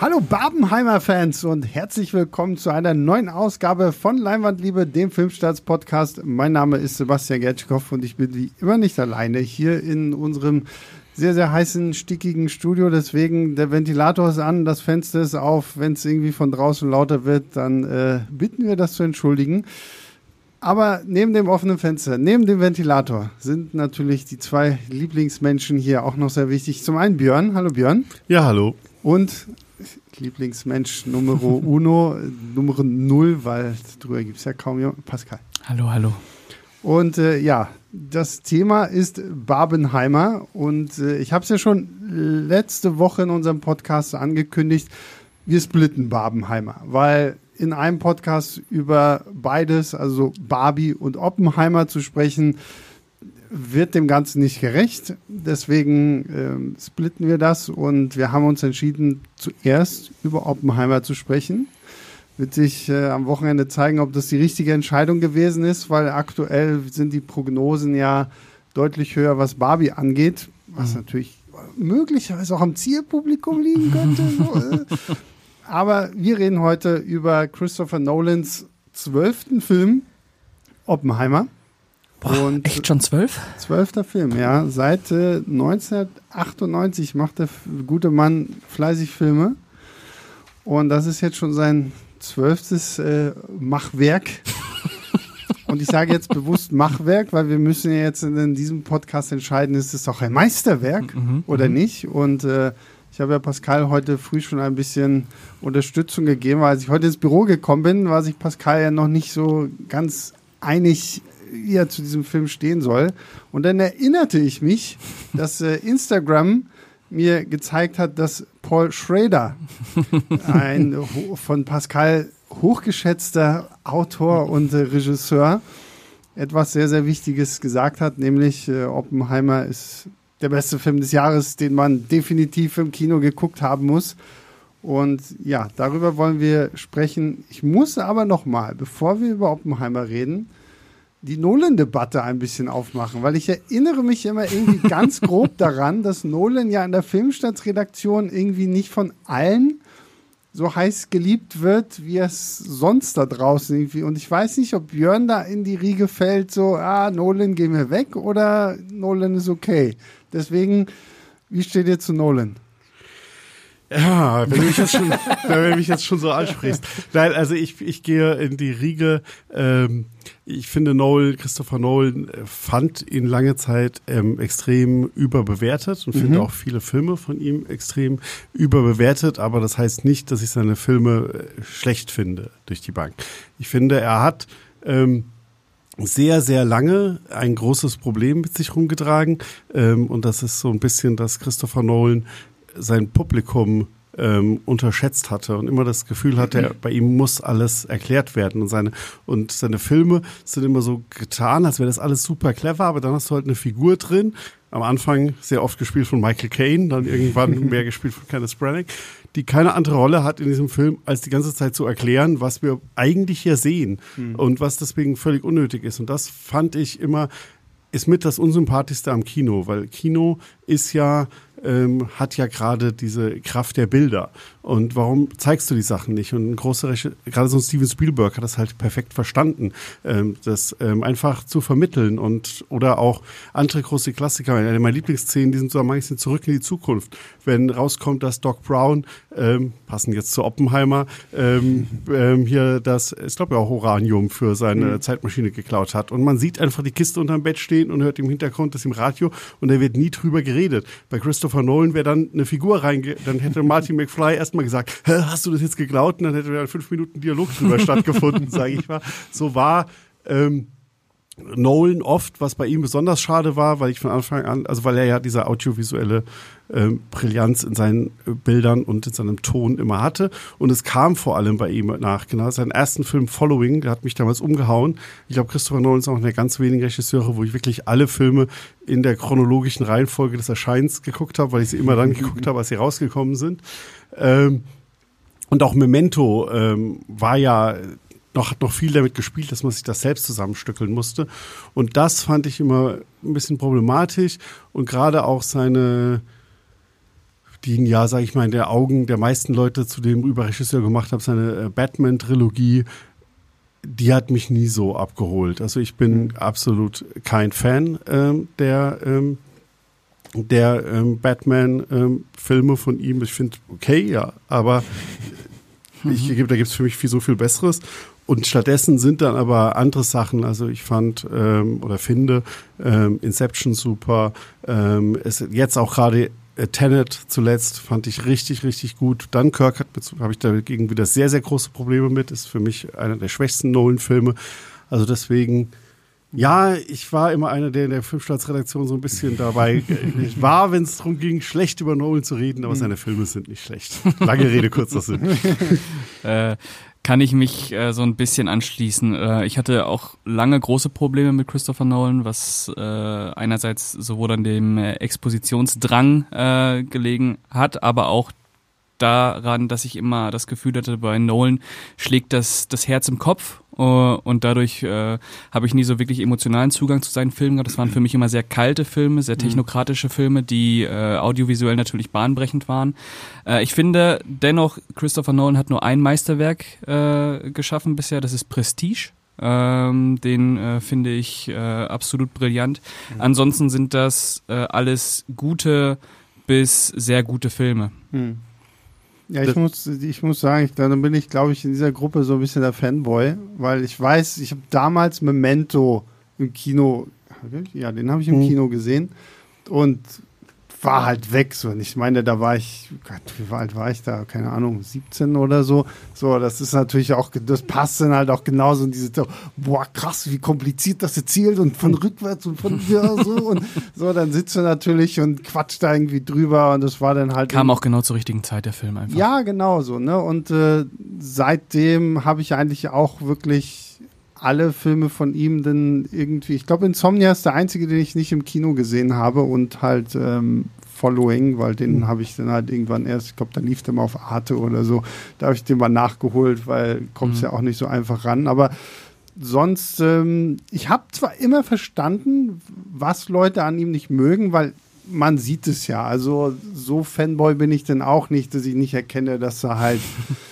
Hallo Barbenheimer-Fans und herzlich willkommen zu einer neuen Ausgabe von Leinwandliebe, dem Filmstarts-Podcast. Mein Name ist Sebastian Gertschkow und ich bin wie immer nicht alleine hier in unserem sehr, sehr heißen, stickigen Studio. Deswegen, der Ventilator ist an, das Fenster ist auf. Wenn es irgendwie von draußen lauter wird, dann äh, bitten wir das zu entschuldigen. Aber neben dem offenen Fenster, neben dem Ventilator sind natürlich die zwei Lieblingsmenschen hier auch noch sehr wichtig. Zum einen Björn. Hallo Björn. Ja, hallo. Und Lieblingsmensch Numero Uno, Nummer Null, weil drüber gibt es ja kaum jemanden. Pascal. Hallo, hallo. Und äh, ja, das Thema ist Barbenheimer. Und äh, ich habe es ja schon letzte Woche in unserem Podcast angekündigt. Wir splitten Barbenheimer, weil in einem Podcast über beides, also Barbie und Oppenheimer zu sprechen, wird dem Ganzen nicht gerecht. Deswegen ähm, splitten wir das und wir haben uns entschieden, zuerst über Oppenheimer zu sprechen. Wird sich äh, am Wochenende zeigen, ob das die richtige Entscheidung gewesen ist, weil aktuell sind die Prognosen ja deutlich höher, was Barbie angeht, was mhm. natürlich möglicherweise auch am Zielpublikum liegen könnte. Äh. Aber wir reden heute über Christopher Nolans zwölften Film, Oppenheimer. Boah, und echt schon zwölf? Zwölfter Film, ja. Seit äh, 1998 macht der gute Mann fleißig Filme. Und das ist jetzt schon sein zwölftes äh, Machwerk. Und ich sage jetzt bewusst Machwerk, weil wir müssen ja jetzt in, diesem Podcast entscheiden, ist es auch ein Meisterwerk mhm, mhm oder mhm. nicht. Und äh, ich habe ja Pascal heute früh schon ein bisschen Unterstützung gegeben, weil als ich heute ins Büro gekommen bin, war sich Pascal ja noch nicht so ganz einig, er zu diesem Film stehen soll. Und dann erinnerte ich mich, dass äh, Instagram mir gezeigt hat, dass Paul Schrader, ein von Pascal hochgeschätzter Autor und äh, Regisseur, etwas sehr, sehr Wichtiges gesagt hat, nämlich äh, Oppenheimer ist der beste Film des Jahres, den man definitiv im Kino geguckt haben muss. Und ja, darüber wollen wir sprechen. Ich muss aber noch mal, bevor wir über Oppenheimer reden, die Nolan-Debatte ein bisschen aufmachen, weil ich erinnere mich immer irgendwie ganz grob daran, dass Nolan ja in der Filmstadtredaktion irgendwie nicht von allen so heiß geliebt wird, wie es sonst da draußen irgendwie. Und ich weiß nicht, ob Björn da in die Riege fällt, so, ah, Nolan, geh mir weg oder Nolan ist okay. Deswegen, wie steht ihr zu Nolan? Ja, wenn du mich jetzt schon, wenn du mich jetzt schon so ansprichst. Nein, also ich, ich gehe in die Riege. Ähm, ich finde Nolan, Christopher Nolan, äh, fand ihn lange Zeit ähm, extrem überbewertet und mhm. finde auch viele Filme von ihm extrem überbewertet. Aber das heißt nicht, dass ich seine Filme äh, schlecht finde durch die Bank. Ich finde, er hat ähm, sehr, sehr lange ein großes Problem mit sich rumgetragen. Ähm, und das ist so ein bisschen, dass Christopher Nolan sein Publikum ähm, unterschätzt hatte und immer das Gefühl hatte, bei ihm muss alles erklärt werden. Und seine, und seine Filme sind immer so getan, als wäre das alles super clever, aber dann hast du halt eine Figur drin. Am Anfang sehr oft gespielt von Michael Caine, dann irgendwann mehr gespielt von Kenneth Branagh, die keine andere Rolle hat in diesem Film, als die ganze Zeit zu erklären, was wir eigentlich hier sehen mhm. und was deswegen völlig unnötig ist. Und das fand ich immer, ist mit das Unsympathischste am Kino, weil Kino ist ja ähm, hat ja gerade diese Kraft der Bilder. Und warum zeigst du die Sachen nicht? Und ein großer, gerade so ein Steven Spielberg hat das halt perfekt verstanden, ähm, das ähm, einfach zu vermitteln und oder auch andere große Klassiker. Eine meiner Lieblingsszenen, die sind so am meisten zurück in die Zukunft. Wenn rauskommt, dass Doc Brown, ähm, passend jetzt zu Oppenheimer, ähm, ähm, hier das, ich glaube ja auch Uranium für seine mhm. Zeitmaschine geklaut hat. Und man sieht einfach die Kiste unterm Bett stehen und hört im Hintergrund das im Radio und da wird nie drüber geredet. Bei Christopher Nolan wäre dann eine Figur reinge, dann hätte Martin McFly erstmal erstmal gesagt, hast du das jetzt geklaut? Und dann hätte wieder fünf Minuten Dialog drüber stattgefunden, sage ich mal. So war ähm, Nolan oft, was bei ihm besonders schade war, weil ich von Anfang an, also weil er ja diese audiovisuelle ähm, Brillanz in seinen äh, Bildern und in seinem Ton immer hatte. Und es kam vor allem bei ihm nach. Genau, seinen ersten Film Following, der hat mich damals umgehauen. Ich glaube, Christopher Nolan ist auch einer der ganz wenigen Regisseure, wo ich wirklich alle Filme in der chronologischen Reihenfolge des Erscheins geguckt habe, weil ich sie immer dann geguckt habe, als sie rausgekommen sind. Ähm, und auch Memento ähm, war ja noch, hat noch viel damit gespielt, dass man sich das selbst zusammenstückeln musste. Und das fand ich immer ein bisschen problematisch. Und gerade auch seine, die ihn ja, sage ich mal, in der Augen der meisten Leute zu dem Überregisseur gemacht haben, seine äh, Batman-Trilogie, die hat mich nie so abgeholt. Also ich bin mhm. absolut kein Fan ähm, der ähm, der ähm, Batman-Filme ähm, von ihm. Ich finde, okay, ja, aber mhm. ich, da gibt es für mich viel, so viel Besseres. Und stattdessen sind dann aber andere Sachen. Also ich fand ähm, oder finde ähm, Inception super. Ähm, es, jetzt auch gerade äh, Tenet zuletzt fand ich richtig, richtig gut. Dunkirk habe ich dagegen wieder sehr, sehr große Probleme mit. Ist für mich einer der schwächsten Nolan-Filme. Also deswegen ja, ich war immer einer, der in der Filmstartsredaktion so ein bisschen dabei ich war, wenn es darum ging, schlecht über Nolan zu reden, aber hm. seine Filme sind nicht schlecht. Lange Rede, kurzer Sinn. äh, kann ich mich äh, so ein bisschen anschließen. Äh, ich hatte auch lange große Probleme mit Christopher Nolan, was äh, einerseits sowohl an dem äh, Expositionsdrang äh, gelegen hat, aber auch daran, dass ich immer das Gefühl hatte, bei Nolan schlägt das, das Herz im Kopf und dadurch äh, habe ich nie so wirklich emotionalen Zugang zu seinen Filmen gehabt. Das waren für mich immer sehr kalte Filme, sehr mhm. technokratische Filme, die äh, audiovisuell natürlich bahnbrechend waren. Äh, ich finde dennoch, Christopher Nolan hat nur ein Meisterwerk äh, geschaffen bisher, das ist Prestige. Ähm, den äh, finde ich äh, absolut brillant. Mhm. Ansonsten sind das äh, alles gute bis sehr gute Filme. Mhm. Ja, ich muss, ich muss sagen, ich, dann bin ich, glaube ich, in dieser Gruppe so ein bisschen der Fanboy, weil ich weiß, ich habe damals Memento im Kino, ja, den habe ich im mhm. Kino gesehen und war halt weg. So. Und ich meine, da war ich, Gott, wie alt war ich da? Keine Ahnung, 17 oder so. So, das ist natürlich auch, das passt dann halt auch genauso in diese, boah, krass, wie kompliziert das jetzt zielt und von rückwärts und von ja, so und so, dann sitzt du natürlich und quatscht da irgendwie drüber und das war dann halt. Kam auch genau zur richtigen Zeit der Film einfach. Ja, genau so, ne? Und äh, seitdem habe ich eigentlich auch wirklich alle Filme von ihm denn irgendwie, ich glaube, Insomnia ist der einzige, den ich nicht im Kino gesehen habe und halt ähm, Following, weil den mhm. habe ich dann halt irgendwann erst, ich glaube, da lief der mal auf Arte oder so, da habe ich den mal nachgeholt, weil kommst mhm. ja auch nicht so einfach ran, aber sonst, ähm, ich habe zwar immer verstanden, was Leute an ihm nicht mögen, weil man sieht es ja, also so Fanboy bin ich denn auch nicht, dass ich nicht erkenne, dass er halt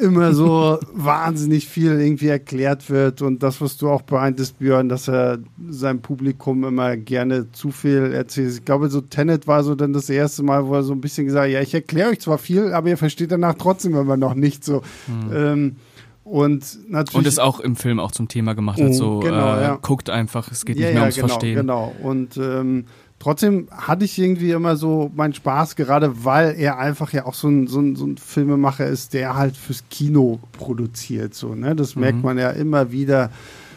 immer so wahnsinnig viel irgendwie erklärt wird und das, was du auch beeintest, Björn, dass er seinem Publikum immer gerne zu viel erzählt. Ich glaube, so Tenet war so dann das erste Mal, wo er so ein bisschen gesagt hat, ja, ich erkläre euch zwar viel, aber ihr versteht danach trotzdem immer noch nicht so. Mhm. Ähm, und natürlich. Und es auch im Film auch zum Thema gemacht hat, so genau, äh, ja. guckt einfach, es geht ja, nicht mehr ums genau, Verstehen. Genau, und ähm, Trotzdem hatte ich irgendwie immer so meinen Spaß, gerade weil er einfach ja auch so ein, so ein, so ein Filmemacher ist, der halt fürs Kino produziert. So, ne? Das mhm. merkt man ja immer wieder,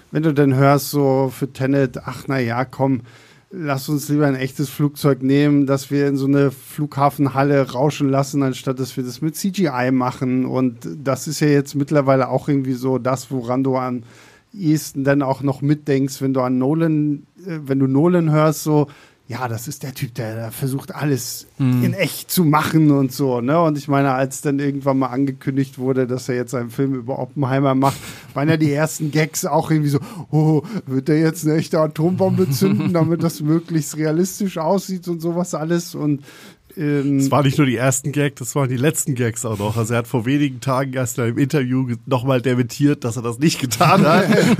wenn du dann hörst, so für Tenet, ach na ja, komm, lass uns lieber ein echtes Flugzeug nehmen, dass wir in so eine Flughafenhalle rauschen lassen, anstatt dass wir das mit CGI machen. Und das ist ja jetzt mittlerweile auch irgendwie so das, woran du am ehesten dann auch noch mitdenkst, wenn du an Nolan, äh, wenn du Nolan hörst, so ja, das ist der Typ, der, der versucht alles mhm. in echt zu machen und so, ne? Und ich meine, als dann irgendwann mal angekündigt wurde, dass er jetzt einen Film über Oppenheimer macht, waren ja die ersten Gags auch irgendwie so, oh, wird er jetzt eine echte Atombombe zünden, damit das möglichst realistisch aussieht und sowas alles und ähm, das waren nicht nur die ersten Gags, das waren die letzten Gags auch noch. Also er hat vor wenigen Tagen erst in einem Interview nochmal dementiert, dass er das nicht getan hat,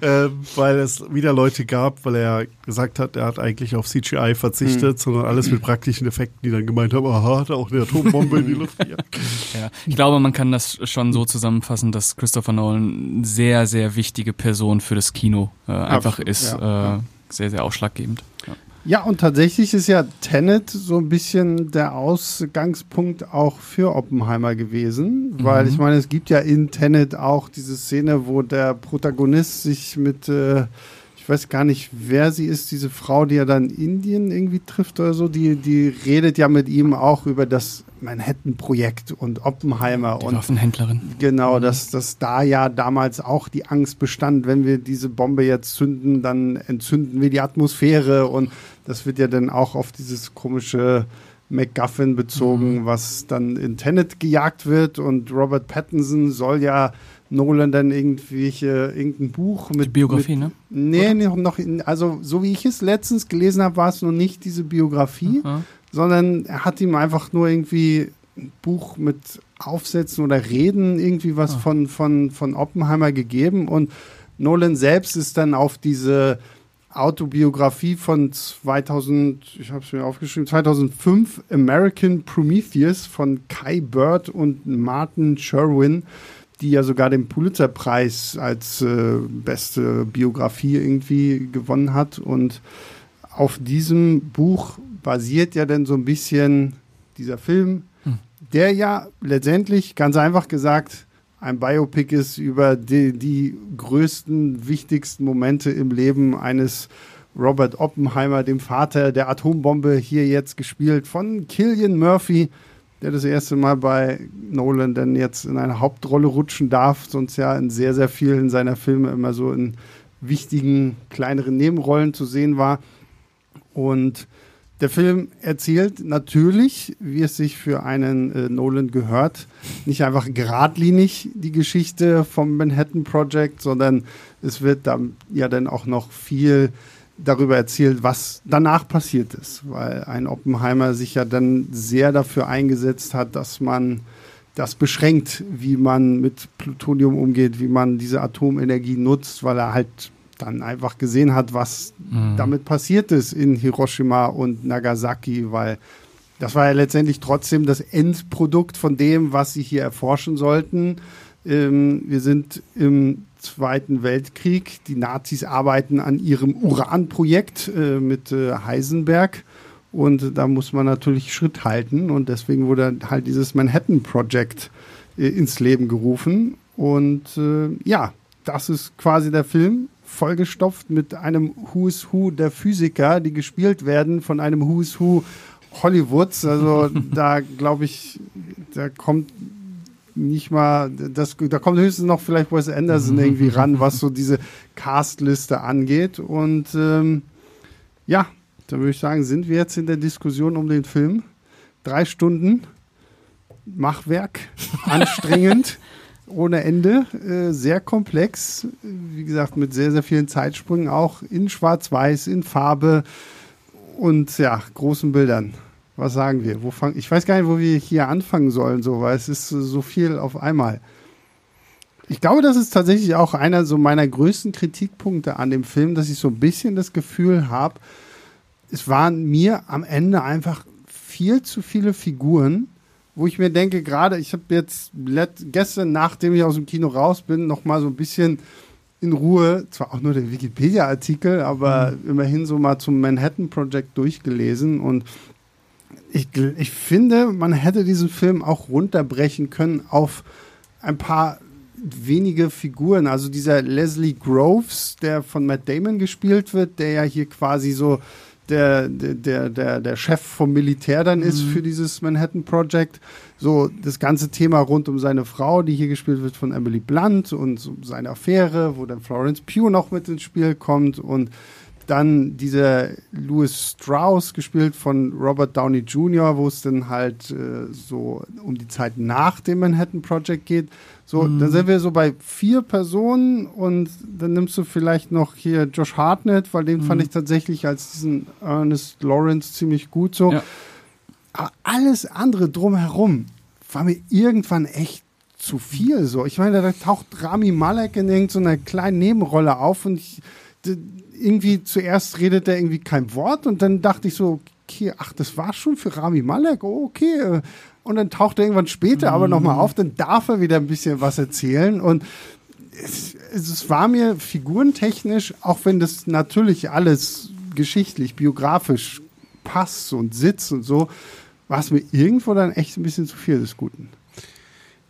äh, weil es wieder Leute gab, weil er gesagt hat, er hat eigentlich auf CGI verzichtet, mhm. sondern alles mit praktischen Effekten, die dann gemeint haben, aha, hat er auch eine Atombombe in die Luft gejagt. Ja, ich glaube, man kann das schon so zusammenfassen, dass Christopher Nolan eine sehr, sehr wichtige Person für das Kino äh, einfach Absolut, ist. Ja, äh, sehr, sehr ausschlaggebend. Ja. Ja, und tatsächlich ist ja Tenet so ein bisschen der Ausgangspunkt auch für Oppenheimer gewesen, mhm. weil ich meine, es gibt ja in Tenet auch diese Szene, wo der Protagonist sich mit, äh, ich weiß gar nicht, wer sie ist, diese Frau, die er dann in Indien irgendwie trifft oder so, die, die redet ja mit ihm auch über das Manhattan-Projekt und Oppenheimer die und Waffenhändlerin. Genau, mhm. dass, dass da ja damals auch die Angst bestand, wenn wir diese Bombe jetzt zünden, dann entzünden wir die Atmosphäre und das wird ja dann auch auf dieses komische MacGuffin bezogen, mhm. was dann in Tenet gejagt wird und Robert Pattinson soll ja Nolan dann irgendwelche, irgendein Buch mit. Die Biografie, mit, ne? Nee, Oder? noch, also so wie ich es letztens gelesen habe, war es noch nicht diese Biografie, Aha sondern er hat ihm einfach nur irgendwie ein Buch mit Aufsätzen oder Reden irgendwie was ah. von, von, von Oppenheimer gegeben und Nolan selbst ist dann auf diese Autobiografie von 2000, ich habe es mir aufgeschrieben, 2005 American Prometheus von Kai Bird und Martin Sherwin, die ja sogar den Pulitzerpreis als äh, beste Biografie irgendwie gewonnen hat. Und auf diesem Buch basiert ja dann so ein bisschen dieser Film, hm. der ja letztendlich ganz einfach gesagt ein Biopic ist über die, die größten, wichtigsten Momente im Leben eines Robert Oppenheimer, dem Vater der Atombombe, hier jetzt gespielt von Killian Murphy, der das erste Mal bei Nolan dann jetzt in eine Hauptrolle rutschen darf, sonst ja in sehr, sehr vielen seiner Filme immer so in wichtigen, kleineren Nebenrollen zu sehen war. Und der Film erzählt natürlich, wie es sich für einen äh, Nolan gehört, nicht einfach geradlinig die Geschichte vom Manhattan Project, sondern es wird dann ja dann auch noch viel darüber erzählt, was danach passiert ist, weil ein Oppenheimer sich ja dann sehr dafür eingesetzt hat, dass man das beschränkt, wie man mit Plutonium umgeht, wie man diese Atomenergie nutzt, weil er halt dann einfach gesehen hat, was mhm. damit passiert ist in Hiroshima und Nagasaki, weil das war ja letztendlich trotzdem das Endprodukt von dem, was sie hier erforschen sollten. Ähm, wir sind im Zweiten Weltkrieg. Die Nazis arbeiten an ihrem Uranprojekt äh, mit äh, Heisenberg. Und da muss man natürlich Schritt halten. Und deswegen wurde halt dieses Manhattan Project äh, ins Leben gerufen. Und äh, ja, das ist quasi der Film vollgestopft mit einem Who's Who der Physiker, die gespielt werden von einem Who's Who Hollywoods. Also da glaube ich, da kommt nicht mal, das, da kommt höchstens noch vielleicht Wes Anderson irgendwie ran, was so diese Castliste angeht. Und ähm, ja, da würde ich sagen, sind wir jetzt in der Diskussion um den Film. Drei Stunden Machwerk, anstrengend ohne Ende, äh, sehr komplex, wie gesagt, mit sehr, sehr vielen Zeitsprüngen, auch in Schwarz-Weiß, in Farbe und ja, großen Bildern. Was sagen wir? Wo fang, ich weiß gar nicht, wo wir hier anfangen sollen, so, weil es ist so viel auf einmal. Ich glaube, das ist tatsächlich auch einer so meiner größten Kritikpunkte an dem Film, dass ich so ein bisschen das Gefühl habe, es waren mir am Ende einfach viel zu viele Figuren, wo ich mir denke, gerade, ich habe jetzt gestern, nachdem ich aus dem Kino raus bin, noch mal so ein bisschen in Ruhe, zwar auch nur den Wikipedia-Artikel, aber mhm. immerhin so mal zum Manhattan Project durchgelesen und ich, ich finde, man hätte diesen Film auch runterbrechen können auf ein paar wenige Figuren. Also dieser Leslie Groves, der von Matt Damon gespielt wird, der ja hier quasi so der, der, der, der Chef vom Militär dann ist mhm. für dieses Manhattan Project. So das ganze Thema rund um seine Frau, die hier gespielt wird von Emily Blunt und so seine Affäre, wo dann Florence Pugh noch mit ins Spiel kommt und dann dieser Louis Strauss, gespielt von Robert Downey Jr., wo es dann halt äh, so um die Zeit nach dem Manhattan Project geht. So, mhm. dann sind wir so bei vier Personen und dann nimmst du vielleicht noch hier Josh Hartnett, weil den mhm. fand ich tatsächlich als diesen Ernest Lawrence ziemlich gut so. Ja. Aber alles andere drumherum war mir irgendwann echt zu viel so. Ich meine, da taucht Rami Malek in irgendeiner kleinen Nebenrolle auf und ich irgendwie zuerst redet er irgendwie kein Wort und dann dachte ich so, okay, ach, das war schon für Rami Malek, oh, okay. Und dann taucht er irgendwann später mhm. aber nochmal auf, dann darf er wieder ein bisschen was erzählen und es, es war mir figurentechnisch, auch wenn das natürlich alles geschichtlich, biografisch passt und sitzt und so, war es mir irgendwo dann echt ein bisschen zu viel des Guten.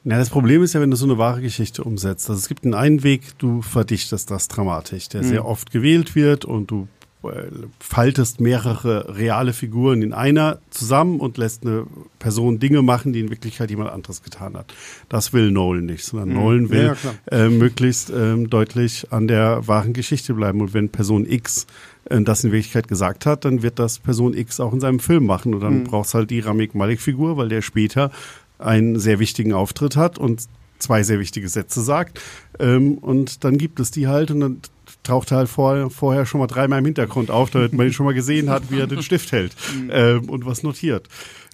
Na, das Problem ist ja, wenn du so eine wahre Geschichte umsetzt. Also es gibt einen, einen Weg, du verdichtest das dramatisch, der mhm. sehr oft gewählt wird und du äh, faltest mehrere reale Figuren in einer zusammen und lässt eine Person Dinge machen, die in Wirklichkeit jemand anderes getan hat. Das will Nolan nicht, sondern mhm. Nolan will ja, äh, möglichst ähm, deutlich an der wahren Geschichte bleiben. Und wenn Person X äh, das in Wirklichkeit gesagt hat, dann wird das Person X auch in seinem Film machen. Und dann mhm. brauchst halt die Ramik Malik-Figur, weil der später einen sehr wichtigen Auftritt hat und zwei sehr wichtige Sätze sagt. Ähm, und dann gibt es die halt und dann taucht er halt vor, vorher schon mal dreimal im Hintergrund auf, damit man ihn schon mal gesehen hat, wie er den Stift hält ähm, und was notiert.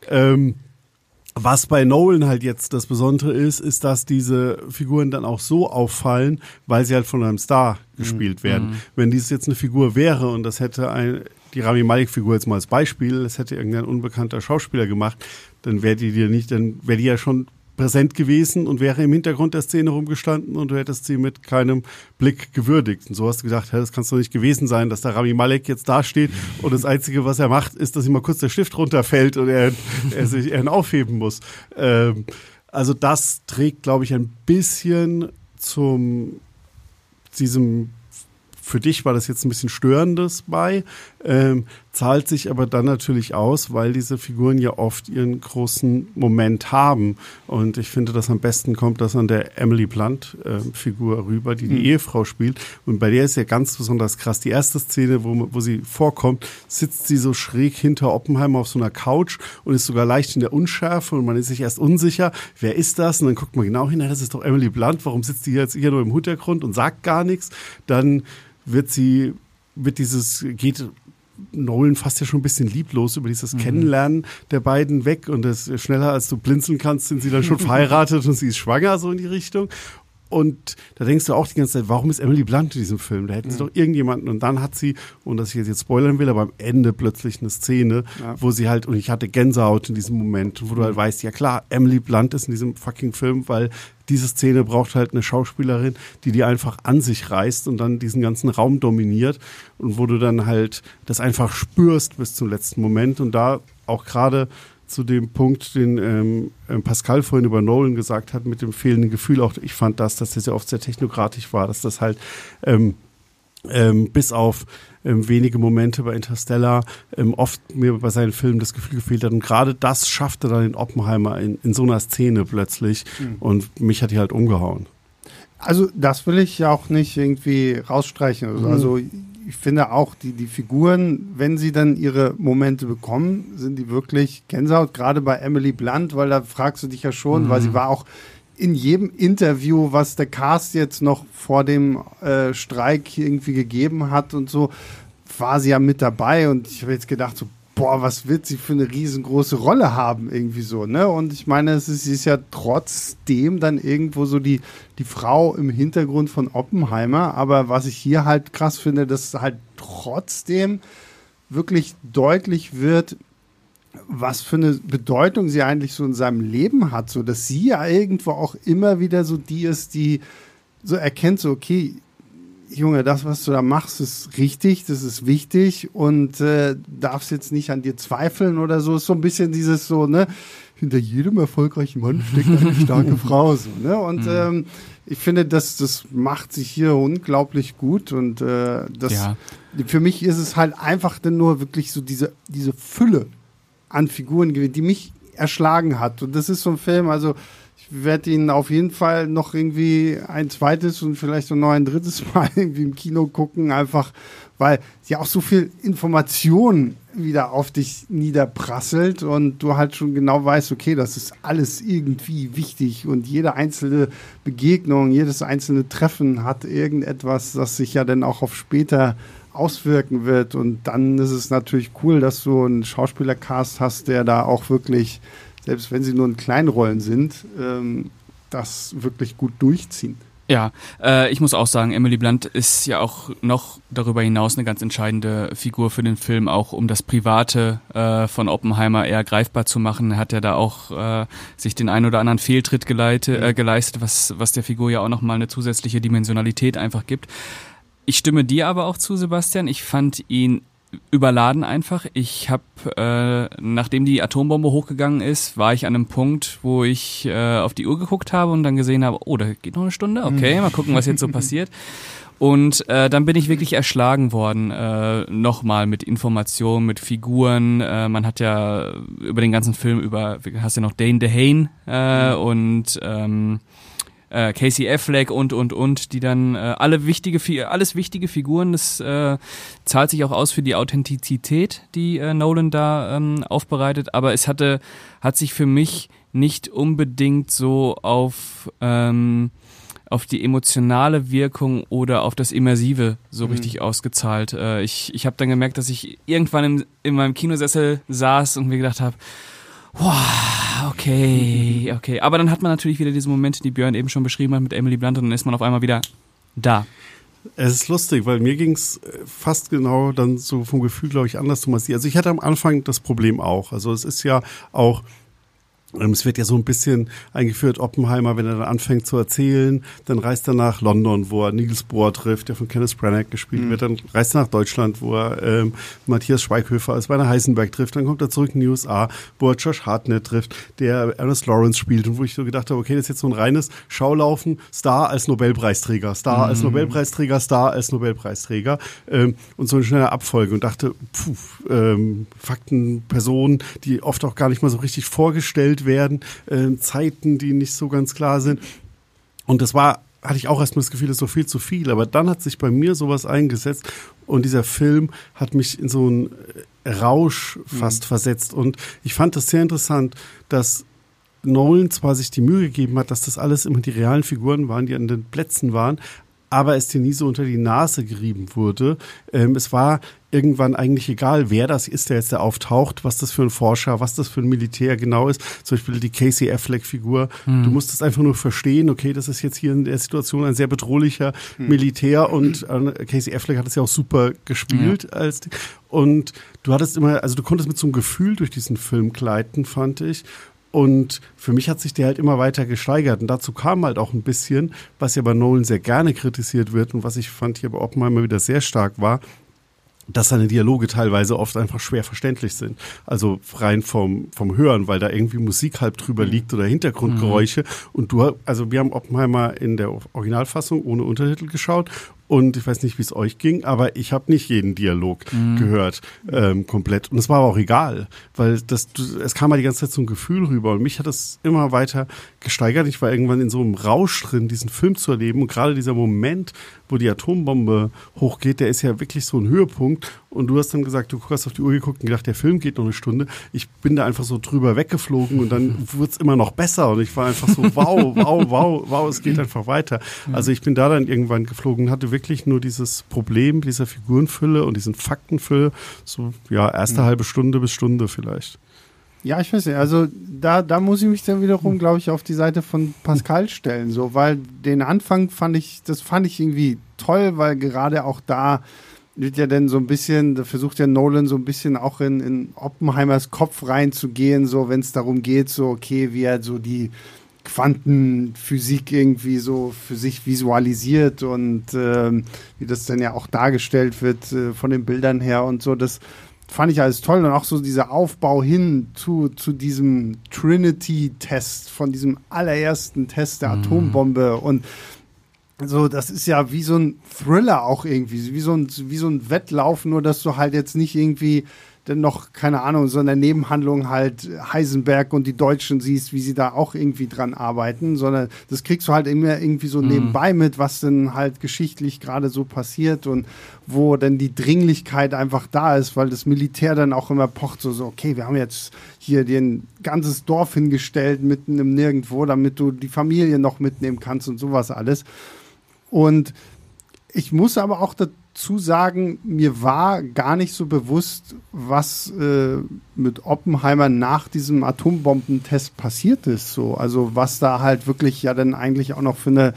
Ähm, was bei Nolan halt jetzt das Besondere ist, ist, dass diese Figuren dann auch so auffallen, weil sie halt von einem Star gespielt werden. Wenn dies jetzt eine Figur wäre und das hätte ein, die Rami Malek-Figur jetzt mal als Beispiel, das hätte irgendein unbekannter Schauspieler gemacht, dann wäre die dir nicht, dann wäre die ja schon präsent gewesen und wäre im Hintergrund der Szene rumgestanden und du hättest sie mit keinem Blick gewürdigt. Und so hast du gedacht, das kann doch nicht gewesen sein, dass der Rami Malek jetzt dasteht und das Einzige, was er macht, ist, dass ihm mal kurz der Stift runterfällt und er, er sich er ihn aufheben muss. Ähm, also das trägt, glaube ich, ein bisschen zum diesem für dich war das jetzt ein bisschen störendes bei, ähm, zahlt sich aber dann natürlich aus, weil diese Figuren ja oft ihren großen Moment haben. Und ich finde, dass am besten kommt das an der Emily Blunt äh, Figur rüber, die die mhm. Ehefrau spielt. Und bei der ist ja ganz besonders krass. Die erste Szene, wo, wo sie vorkommt, sitzt sie so schräg hinter Oppenheimer auf so einer Couch und ist sogar leicht in der Unschärfe und man ist sich erst unsicher, wer ist das? Und dann guckt man genau hin, das ist doch Emily Blunt, warum sitzt die jetzt hier nur im Hintergrund und sagt gar nichts? Dann wird sie, wird dieses, geht Nolan fast ja schon ein bisschen lieblos über dieses mhm. Kennenlernen der beiden weg und das schneller als du blinzeln kannst, sind sie dann schon verheiratet und sie ist schwanger, so in die Richtung. Und da denkst du auch die ganze Zeit, warum ist Emily Blunt in diesem Film? Da hätten sie mhm. doch irgendjemanden. Und dann hat sie, und dass ich jetzt, jetzt spoilern will, aber am Ende plötzlich eine Szene, ja. wo sie halt, und ich hatte Gänsehaut in diesem Moment, wo du halt mhm. weißt, ja klar, Emily Blunt ist in diesem fucking Film, weil diese Szene braucht halt eine Schauspielerin, die die einfach an sich reißt und dann diesen ganzen Raum dominiert und wo du dann halt das einfach spürst bis zum letzten Moment und da auch gerade zu dem Punkt, den ähm, ähm, Pascal vorhin über Nolan gesagt hat, mit dem fehlenden Gefühl. Auch ich fand das, dass das ja oft sehr technokratisch war, dass das halt ähm, ähm, bis auf ähm, wenige Momente bei Interstellar ähm, oft mir bei seinen Filmen das Gefühl gefehlt hat. Und gerade das schaffte dann den Oppenheimer in, in so einer Szene plötzlich. Mhm. Und mich hat die halt umgehauen. Also das will ich ja auch nicht irgendwie rausstreichen. Also, mhm. also ich finde auch, die, die Figuren, wenn sie dann ihre Momente bekommen, sind die wirklich Gänsehaut, gerade bei Emily Blunt, weil da fragst du dich ja schon, mhm. weil sie war auch in jedem Interview, was der Cast jetzt noch vor dem äh, Streik irgendwie gegeben hat und so, war sie ja mit dabei und ich habe jetzt gedacht, so, boah, was wird sie für eine riesengroße Rolle haben, irgendwie so, ne? Und ich meine, es ist, sie ist ja trotzdem dann irgendwo so die, die Frau im Hintergrund von Oppenheimer, aber was ich hier halt krass finde, dass halt trotzdem wirklich deutlich wird, was für eine Bedeutung sie eigentlich so in seinem Leben hat, so dass sie ja irgendwo auch immer wieder so die ist, die so erkennt, so okay, Junge, das, was du da machst, ist richtig, das ist wichtig und äh, darfst jetzt nicht an dir zweifeln oder so. Ist so ein bisschen dieses so, ne? Hinter jedem erfolgreichen Mann steckt eine starke Frau, so, ne? Und mhm. ähm, ich finde, das, das macht sich hier unglaublich gut und äh, das, ja. für mich ist es halt einfach dann nur wirklich so diese, diese Fülle an Figuren, die mich erschlagen hat. Und das ist so ein Film, also werde ihn auf jeden Fall noch irgendwie ein zweites und vielleicht noch ein drittes Mal irgendwie im Kino gucken, einfach weil ja auch so viel Information wieder auf dich niederprasselt und du halt schon genau weißt, okay, das ist alles irgendwie wichtig und jede einzelne Begegnung, jedes einzelne Treffen hat irgendetwas, das sich ja dann auch auf später auswirken wird und dann ist es natürlich cool, dass du einen Schauspielercast hast, der da auch wirklich selbst wenn sie nur in Kleinrollen sind, ähm, das wirklich gut durchziehen. Ja, äh, ich muss auch sagen, Emily Blunt ist ja auch noch darüber hinaus eine ganz entscheidende Figur für den Film, auch um das Private äh, von Oppenheimer eher greifbar zu machen. Er hat ja da auch äh, sich den ein oder anderen Fehltritt geleite, äh, geleistet, was, was der Figur ja auch nochmal eine zusätzliche Dimensionalität einfach gibt. Ich stimme dir aber auch zu, Sebastian. Ich fand ihn überladen einfach. Ich habe, äh, nachdem die Atombombe hochgegangen ist, war ich an einem Punkt, wo ich äh, auf die Uhr geguckt habe und dann gesehen habe, oh, da geht noch eine Stunde, okay, mhm. mal gucken, was jetzt so passiert. Und äh, dann bin ich wirklich erschlagen worden, äh, nochmal mit Informationen, mit Figuren. Äh, man hat ja über den ganzen Film über, hast ja noch Dane DeHane äh, und ähm, äh, Casey Affleck und und und, die dann äh, alle wichtige, alles wichtige Figuren. Das äh, zahlt sich auch aus für die Authentizität, die äh, Nolan da ähm, aufbereitet. Aber es hatte, hat sich für mich nicht unbedingt so auf ähm, auf die emotionale Wirkung oder auf das Immersive so mhm. richtig ausgezahlt. Äh, ich ich habe dann gemerkt, dass ich irgendwann im, in meinem Kinosessel saß und mir gedacht habe, okay, okay. Aber dann hat man natürlich wieder diese Momente, die Björn eben schon beschrieben hat mit Emily Blunt und dann ist man auf einmal wieder da. Es ist lustig, weil mir ging es äh, fast genau dann so vom Gefühl, glaube ich, anders, Thomas. Also ich hatte am Anfang das Problem auch. Also es ist ja auch es wird ja so ein bisschen eingeführt, Oppenheimer, wenn er dann anfängt zu erzählen, dann reist er nach London, wo er Niels Bohr trifft, der von Kenneth Branagh gespielt mhm. wird, dann reist er nach Deutschland, wo er ähm, Matthias Schweighöfer als Werner Heisenberg trifft, dann kommt er zurück in die USA, wo er Josh Hartnett trifft, der Ernest Lawrence spielt. Und wo ich so gedacht habe, okay, das ist jetzt so ein reines Schaulaufen, Star als Nobelpreisträger, Star mhm. als Nobelpreisträger, Star als Nobelpreisträger. Ähm, und so eine schnelle Abfolge. Und dachte, puh, ähm, Fakten, Personen, die oft auch gar nicht mal so richtig vorgestellt gespielt werden, äh, Zeiten, die nicht so ganz klar sind. Und das war hatte ich auch erstmal das Gefühl, das ist so viel zu viel. Aber dann hat sich bei mir sowas eingesetzt und dieser Film hat mich in so einen Rausch fast mhm. versetzt. Und ich fand das sehr interessant, dass Nolan zwar sich die Mühe gegeben hat, dass das alles immer die realen Figuren waren, die an den Plätzen waren, aber es dir nie so unter die Nase gerieben wurde. Ähm, es war irgendwann eigentlich egal, wer das ist, der jetzt da auftaucht, was das für ein Forscher, was das für ein Militär genau ist. Zum Beispiel die Casey Affleck-Figur. Hm. Du musst es einfach nur verstehen, okay, das ist jetzt hier in der Situation ein sehr bedrohlicher hm. Militär und äh, Casey Affleck hat es ja auch super gespielt ja. als und du hattest immer, also du konntest mit so einem Gefühl durch diesen Film gleiten, fand ich. Und für mich hat sich der halt immer weiter gesteigert. Und dazu kam halt auch ein bisschen, was ja bei Nolan sehr gerne kritisiert wird und was ich fand hier bei Oppenheimer wieder sehr stark war, dass seine Dialoge teilweise oft einfach schwer verständlich sind. Also rein vom, vom Hören, weil da irgendwie Musik halb drüber mhm. liegt oder Hintergrundgeräusche. Mhm. Und du, also wir haben Oppenheimer in der Originalfassung ohne Untertitel geschaut und ich weiß nicht, wie es euch ging, aber ich habe nicht jeden Dialog mhm. gehört ähm, komplett. Und es war aber auch egal, weil das, es kam mal die ganze Zeit so ein Gefühl rüber. Und mich hat das immer weiter gesteigert. Ich war irgendwann in so einem Rausch drin, diesen Film zu erleben. Und gerade dieser Moment, wo die Atombombe hochgeht, der ist ja wirklich so ein Höhepunkt. Und du hast dann gesagt, du hast auf die Uhr geguckt und gedacht, der Film geht noch eine Stunde. Ich bin da einfach so drüber weggeflogen und dann wurde es immer noch besser. Und ich war einfach so, wow, wow, wow, wow, es geht einfach weiter. Also ich bin da dann irgendwann geflogen und hatte wirklich nur dieses Problem dieser Figurenfülle und diesen Faktenfülle. So, ja, erste mhm. halbe Stunde bis Stunde vielleicht. Ja, ich weiß nicht. Also da, da muss ich mich dann wiederum, glaube ich, auf die Seite von Pascal stellen. So, weil den Anfang fand ich, das fand ich irgendwie toll, weil gerade auch da wird ja dann so ein bisschen, da versucht ja Nolan so ein bisschen auch in, in Oppenheimers Kopf reinzugehen, so wenn es darum geht, so okay, wie er so die Quantenphysik irgendwie so für sich visualisiert und ähm, wie das dann ja auch dargestellt wird äh, von den Bildern her und so, das fand ich alles toll. Und auch so dieser Aufbau hin zu, zu diesem Trinity-Test, von diesem allerersten Test der mhm. Atombombe. Und so, das ist ja wie so ein Thriller auch irgendwie, wie so ein, wie so ein Wettlauf, nur dass du halt jetzt nicht irgendwie dann noch, keine Ahnung, so in der Nebenhandlung halt Heisenberg und die Deutschen siehst, wie sie da auch irgendwie dran arbeiten, sondern das kriegst du halt immer irgendwie so mhm. nebenbei mit, was denn halt geschichtlich gerade so passiert und wo dann die Dringlichkeit einfach da ist, weil das Militär dann auch immer pocht, so, so okay, wir haben jetzt hier dir ein ganzes Dorf hingestellt, mitten im Nirgendwo, damit du die Familie noch mitnehmen kannst und sowas alles. Und ich muss aber auch dazu sagen, mir war gar nicht so bewusst, was äh, mit Oppenheimer nach diesem Atombombentest passiert ist. So, also was da halt wirklich ja dann eigentlich auch noch für eine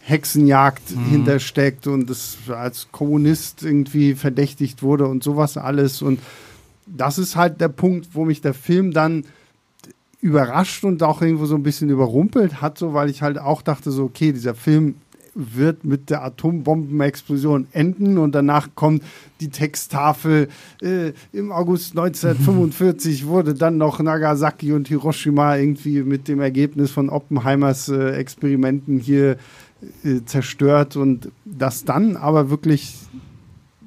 Hexenjagd mhm. hintersteckt und das als Kommunist irgendwie verdächtigt wurde und sowas alles. Und das ist halt der Punkt, wo mich der Film dann überrascht und auch irgendwo so ein bisschen überrumpelt hat, so weil ich halt auch dachte, so, okay, dieser Film wird mit der Atombombenexplosion enden und danach kommt die Texttafel. Äh, Im August 1945 wurde dann noch Nagasaki und Hiroshima irgendwie mit dem Ergebnis von Oppenheimers äh, Experimenten hier äh, zerstört und das dann aber wirklich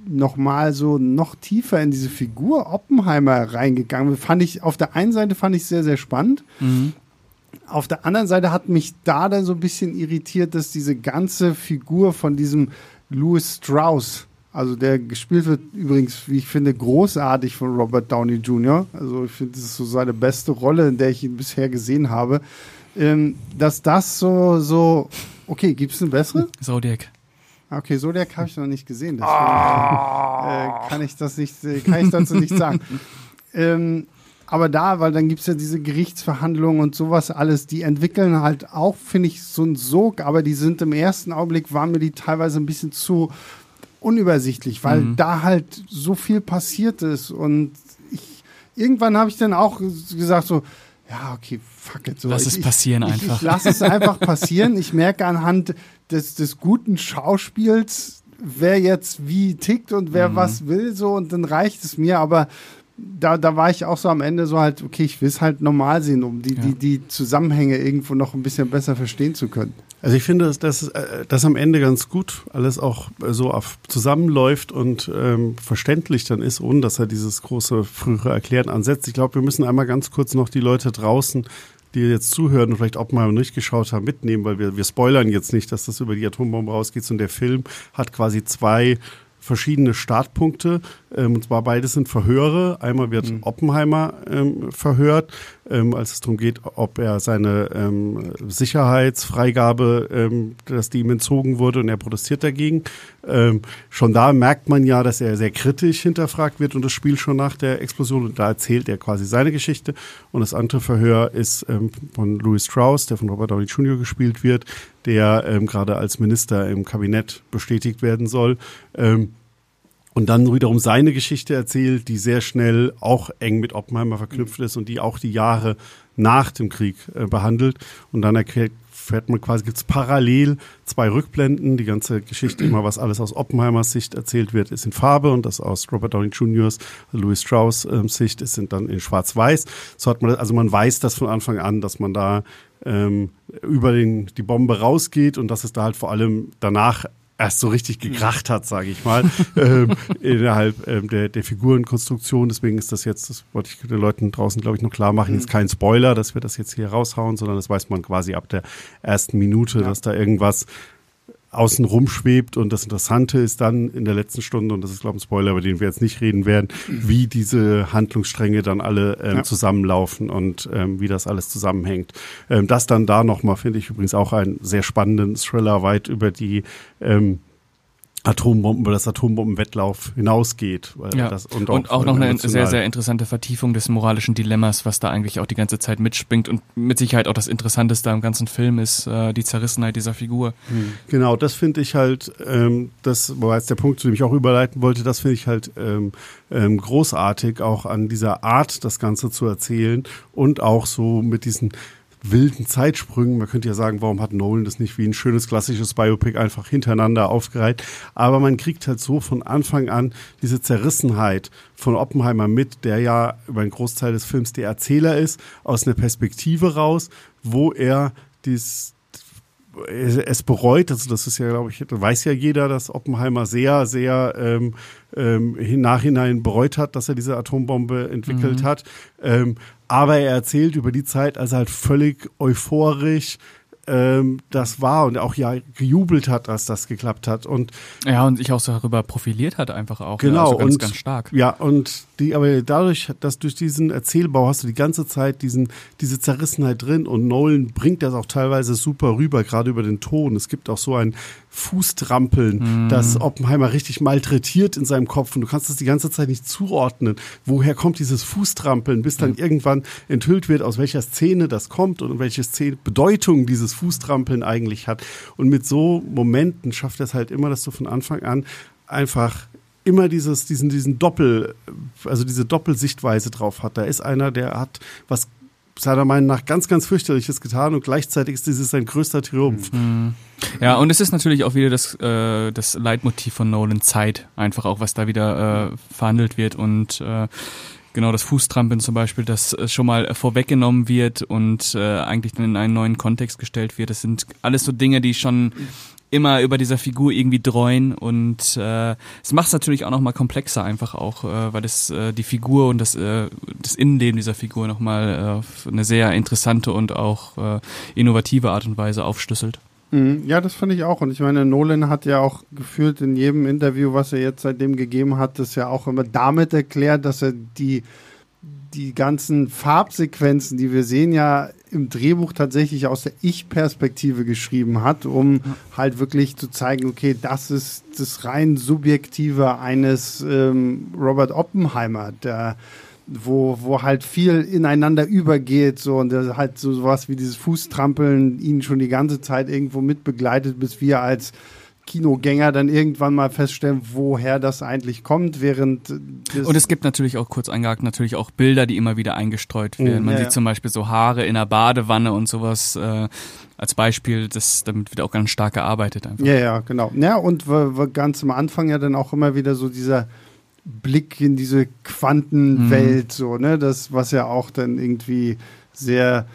nochmal so noch tiefer in diese Figur Oppenheimer reingegangen. Fand ich auf der einen Seite fand ich sehr sehr spannend. Mhm auf der anderen Seite hat mich da dann so ein bisschen irritiert, dass diese ganze Figur von diesem Louis Strauss Also der gespielt wird übrigens, wie ich finde, großartig von Robert Downey Jr. Also ich finde, das ist so seine beste Rolle, in der ich ihn bisher gesehen habe. Ähm, dass das so, so, okay, gibt es eine bessere? Zodiac. Okay, Zodiac habe ich noch nicht gesehen, deswegen äh, kann ich das nicht, kann ich dazu nicht sagen. Ähm, aber da, weil dann gibt es ja diese Gerichtsverhandlungen und sowas alles, die entwickeln halt auch, finde ich, so einen Sog, aber die sind im ersten Augenblick, waren mir die teilweise ein bisschen zu unübersichtlich, weil mhm. da halt so viel passiert ist und ich, irgendwann habe ich dann auch gesagt so, ja, okay, fuck it. So, lass ich, es passieren ich, einfach. Ich, ich lass es einfach passieren. Ich merke anhand des, des guten Schauspiels, wer jetzt wie tickt und wer mhm. was will, so, und dann reicht es mir, aber da, da war ich auch so am Ende so halt, okay, ich will es halt normal sehen, um die, ja. die, die Zusammenhänge irgendwo noch ein bisschen besser verstehen zu können. Also ich finde, dass, dass, äh, dass am Ende ganz gut alles auch so zusammenläuft und ähm, verständlich dann ist, ohne dass er dieses große frühere Erklären ansetzt. Ich glaube, wir müssen einmal ganz kurz noch die Leute draußen, die jetzt zuhören und vielleicht auch mal nicht geschaut haben, mitnehmen, weil wir, wir spoilern jetzt nicht, dass das über die Atombombe rausgeht. Und der Film hat quasi zwei verschiedene Startpunkte. Ähm, und zwar beides sind Verhöre. Einmal wird mhm. Oppenheimer ähm, verhört, ähm, als es darum geht, ob er seine ähm, Sicherheitsfreigabe, ähm, dass die ihm entzogen wurde und er protestiert dagegen. Ähm, schon da merkt man ja, dass er sehr kritisch hinterfragt wird und das Spiel schon nach der Explosion und da erzählt er quasi seine Geschichte. Und das andere Verhör ist ähm, von Louis Strauss, der von Robert Downey Jr. gespielt wird, der ähm, gerade als Minister im Kabinett bestätigt werden soll. Ähm, und dann wiederum seine Geschichte erzählt, die sehr schnell auch eng mit Oppenheimer verknüpft ist und die auch die Jahre nach dem Krieg äh, behandelt. Und dann erklärt fährt man quasi, gibt's parallel zwei Rückblenden. Die ganze Geschichte, immer was alles aus Oppenheimers Sicht erzählt wird, ist in Farbe und das aus Robert Downey Jr.'s, Louis Strauss ähm, Sicht ist sind dann in Schwarz-Weiß. So hat man, also man weiß das von Anfang an, dass man da ähm, über den, die Bombe rausgeht und dass es da halt vor allem danach erst so richtig gekracht hat, sage ich mal, ähm, innerhalb ähm, der, der Figurenkonstruktion. Deswegen ist das jetzt, das wollte ich den Leuten draußen, glaube ich, noch klar machen, jetzt kein Spoiler, dass wir das jetzt hier raushauen, sondern das weiß man quasi ab der ersten Minute, ja. dass da irgendwas außen rumschwebt. Und das Interessante ist dann in der letzten Stunde, und das ist, glaube ich, ein Spoiler, über den wir jetzt nicht reden werden, wie diese Handlungsstränge dann alle ähm, ja. zusammenlaufen und ähm, wie das alles zusammenhängt. Ähm, das dann da nochmal, finde ich übrigens auch einen sehr spannenden Thriller weit über die ähm, Atombomben, über das Atombombenwettlauf hinausgeht. ja. Das, und, auch, und auch noch eine sehr, sehr interessante Vertiefung des moralischen Dilemmas, was da eigentlich auch die ganze Zeit mitspringt und mit Sicherheit auch das Interessanteste am ganzen Film ist äh, die Zerrissenheit dieser Figur. Hm. Genau, das finde ich halt, ähm, das war jetzt der Punkt, zu dem ich auch überleiten wollte, das finde ich halt ähm, ähm, großartig, auch an dieser Art, das Ganze zu erzählen und auch so mit diesen wilden Zeitsprüngen. Man könnte ja sagen, warum hat Nolan das nicht wie ein schönes klassisches Biopic einfach hintereinander aufgereiht? Aber man kriegt halt so von Anfang an diese Zerrissenheit von Oppenheimer mit, der ja über einen Großteil des Films der Erzähler ist, aus einer Perspektive raus, wo er dies, es bereut, also das ist ja, glaube ich, weiß ja jeder, dass Oppenheimer sehr, sehr ähm, ähm, im Nachhinein bereut hat, dass er diese Atombombe entwickelt mhm. hat. Ähm, aber er erzählt über die Zeit, als er halt völlig euphorisch ähm, das war und auch ja gejubelt hat, dass das geklappt hat. Und ja und sich auch darüber profiliert hat einfach auch genau ja, also ganz, und, ganz stark. ja und die aber dadurch dass durch diesen Erzählbau hast du die ganze Zeit diesen diese Zerrissenheit drin und Nolan bringt das auch teilweise super rüber gerade über den Ton. Es gibt auch so ein Fußtrampeln, mhm. das Oppenheimer richtig malträtiert in seinem Kopf und du kannst das die ganze Zeit nicht zuordnen. Woher kommt dieses Fußtrampeln, bis dann mhm. irgendwann enthüllt wird, aus welcher Szene das kommt und welche Szene, Bedeutung dieses Fußtrampeln eigentlich hat. Und mit so Momenten schafft er es halt immer, dass du von Anfang an einfach immer dieses, diesen, diesen Doppel, also diese Doppelsichtweise drauf hat. Da ist einer, der hat was seiner Meinung nach ganz, ganz fürchterliches getan und gleichzeitig ist dieses sein größter Triumph. Mhm. Ja, und es ist natürlich auch wieder das, äh, das Leitmotiv von Nolan Zeit, einfach auch, was da wieder äh, verhandelt wird und äh, genau das Fußtrampeln zum Beispiel, das äh, schon mal vorweggenommen wird und äh, eigentlich dann in einen neuen Kontext gestellt wird. Das sind alles so Dinge, die schon immer über dieser Figur irgendwie dreuen und äh, es macht es natürlich auch nochmal komplexer einfach auch, äh, weil es äh, die Figur und das, äh, das Innenleben dieser Figur nochmal äh, auf eine sehr interessante und auch äh, innovative Art und Weise aufschlüsselt. Mhm. Ja, das fand ich auch. Und ich meine, Nolan hat ja auch gefühlt in jedem Interview, was er jetzt seitdem gegeben hat, das ja auch immer damit erklärt, dass er die, die ganzen Farbsequenzen, die wir sehen, ja im Drehbuch tatsächlich aus der Ich-Perspektive geschrieben hat, um halt wirklich zu zeigen, okay, das ist das rein Subjektive eines ähm, Robert Oppenheimer, der wo, wo halt viel ineinander übergeht, so und der halt so sowas wie dieses Fußtrampeln ihn schon die ganze Zeit irgendwo mitbegleitet, bis wir als Kinogänger dann irgendwann mal feststellen, woher das eigentlich kommt, während und es gibt natürlich auch kurz eingehakt natürlich auch Bilder, die immer wieder eingestreut werden. Mhm, Man ja, sieht ja. zum Beispiel so Haare in der Badewanne und sowas äh, als Beispiel, das damit wird auch ganz stark gearbeitet einfach. Ja, ja, genau. Ja und ganz am Anfang ja dann auch immer wieder so dieser Blick in diese Quantenwelt, mhm. so, ne? Das, was ja auch dann irgendwie sehr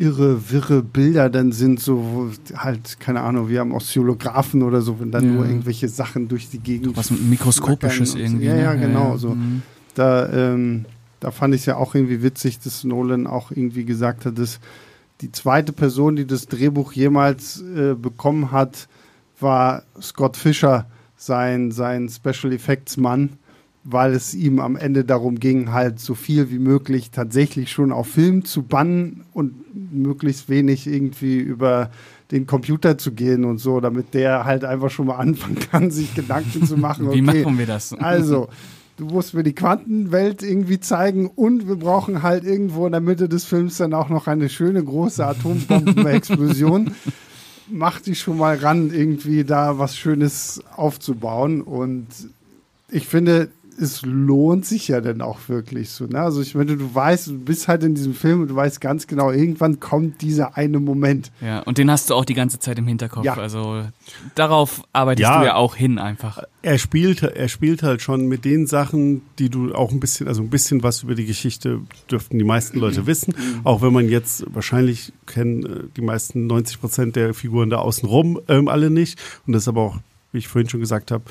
irre, wirre Bilder dann sind, so halt, keine Ahnung, wir haben Oszillographen oder so, wenn dann ja. nur irgendwelche Sachen durch die Gegend. Was Mikroskopisches irgendwie. Ja, ja, ne? genau. So. Mhm. Da, ähm, da fand ich es ja auch irgendwie witzig, dass Nolan auch irgendwie gesagt hat, dass die zweite Person, die das Drehbuch jemals äh, bekommen hat, war Scott Fischer sein, sein Special Effects Mann, weil es ihm am Ende darum ging, halt so viel wie möglich tatsächlich schon auf Film zu bannen und möglichst wenig irgendwie über den Computer zu gehen und so, damit der halt einfach schon mal anfangen kann, sich Gedanken zu machen. Okay, wie machen wir das? Also, du musst mir die Quantenwelt irgendwie zeigen und wir brauchen halt irgendwo in der Mitte des Films dann auch noch eine schöne große Atombombenexplosion mach dich schon mal ran, irgendwie da was Schönes aufzubauen. Und ich finde, es lohnt sich ja dann auch wirklich so. Ne? Also ich meine, du weißt, du bist halt in diesem Film und du weißt ganz genau, irgendwann kommt dieser eine Moment. Ja, und den hast du auch die ganze Zeit im Hinterkopf. Ja. Also darauf arbeitest ja, du ja auch hin einfach. Er spielt, er spielt halt schon mit den Sachen, die du auch ein bisschen, also ein bisschen was über die Geschichte dürften die meisten Leute wissen. Auch wenn man jetzt wahrscheinlich kennen äh, die meisten 90 Prozent der Figuren da außenrum ähm, alle nicht. Und das ist aber auch, wie ich vorhin schon gesagt habe,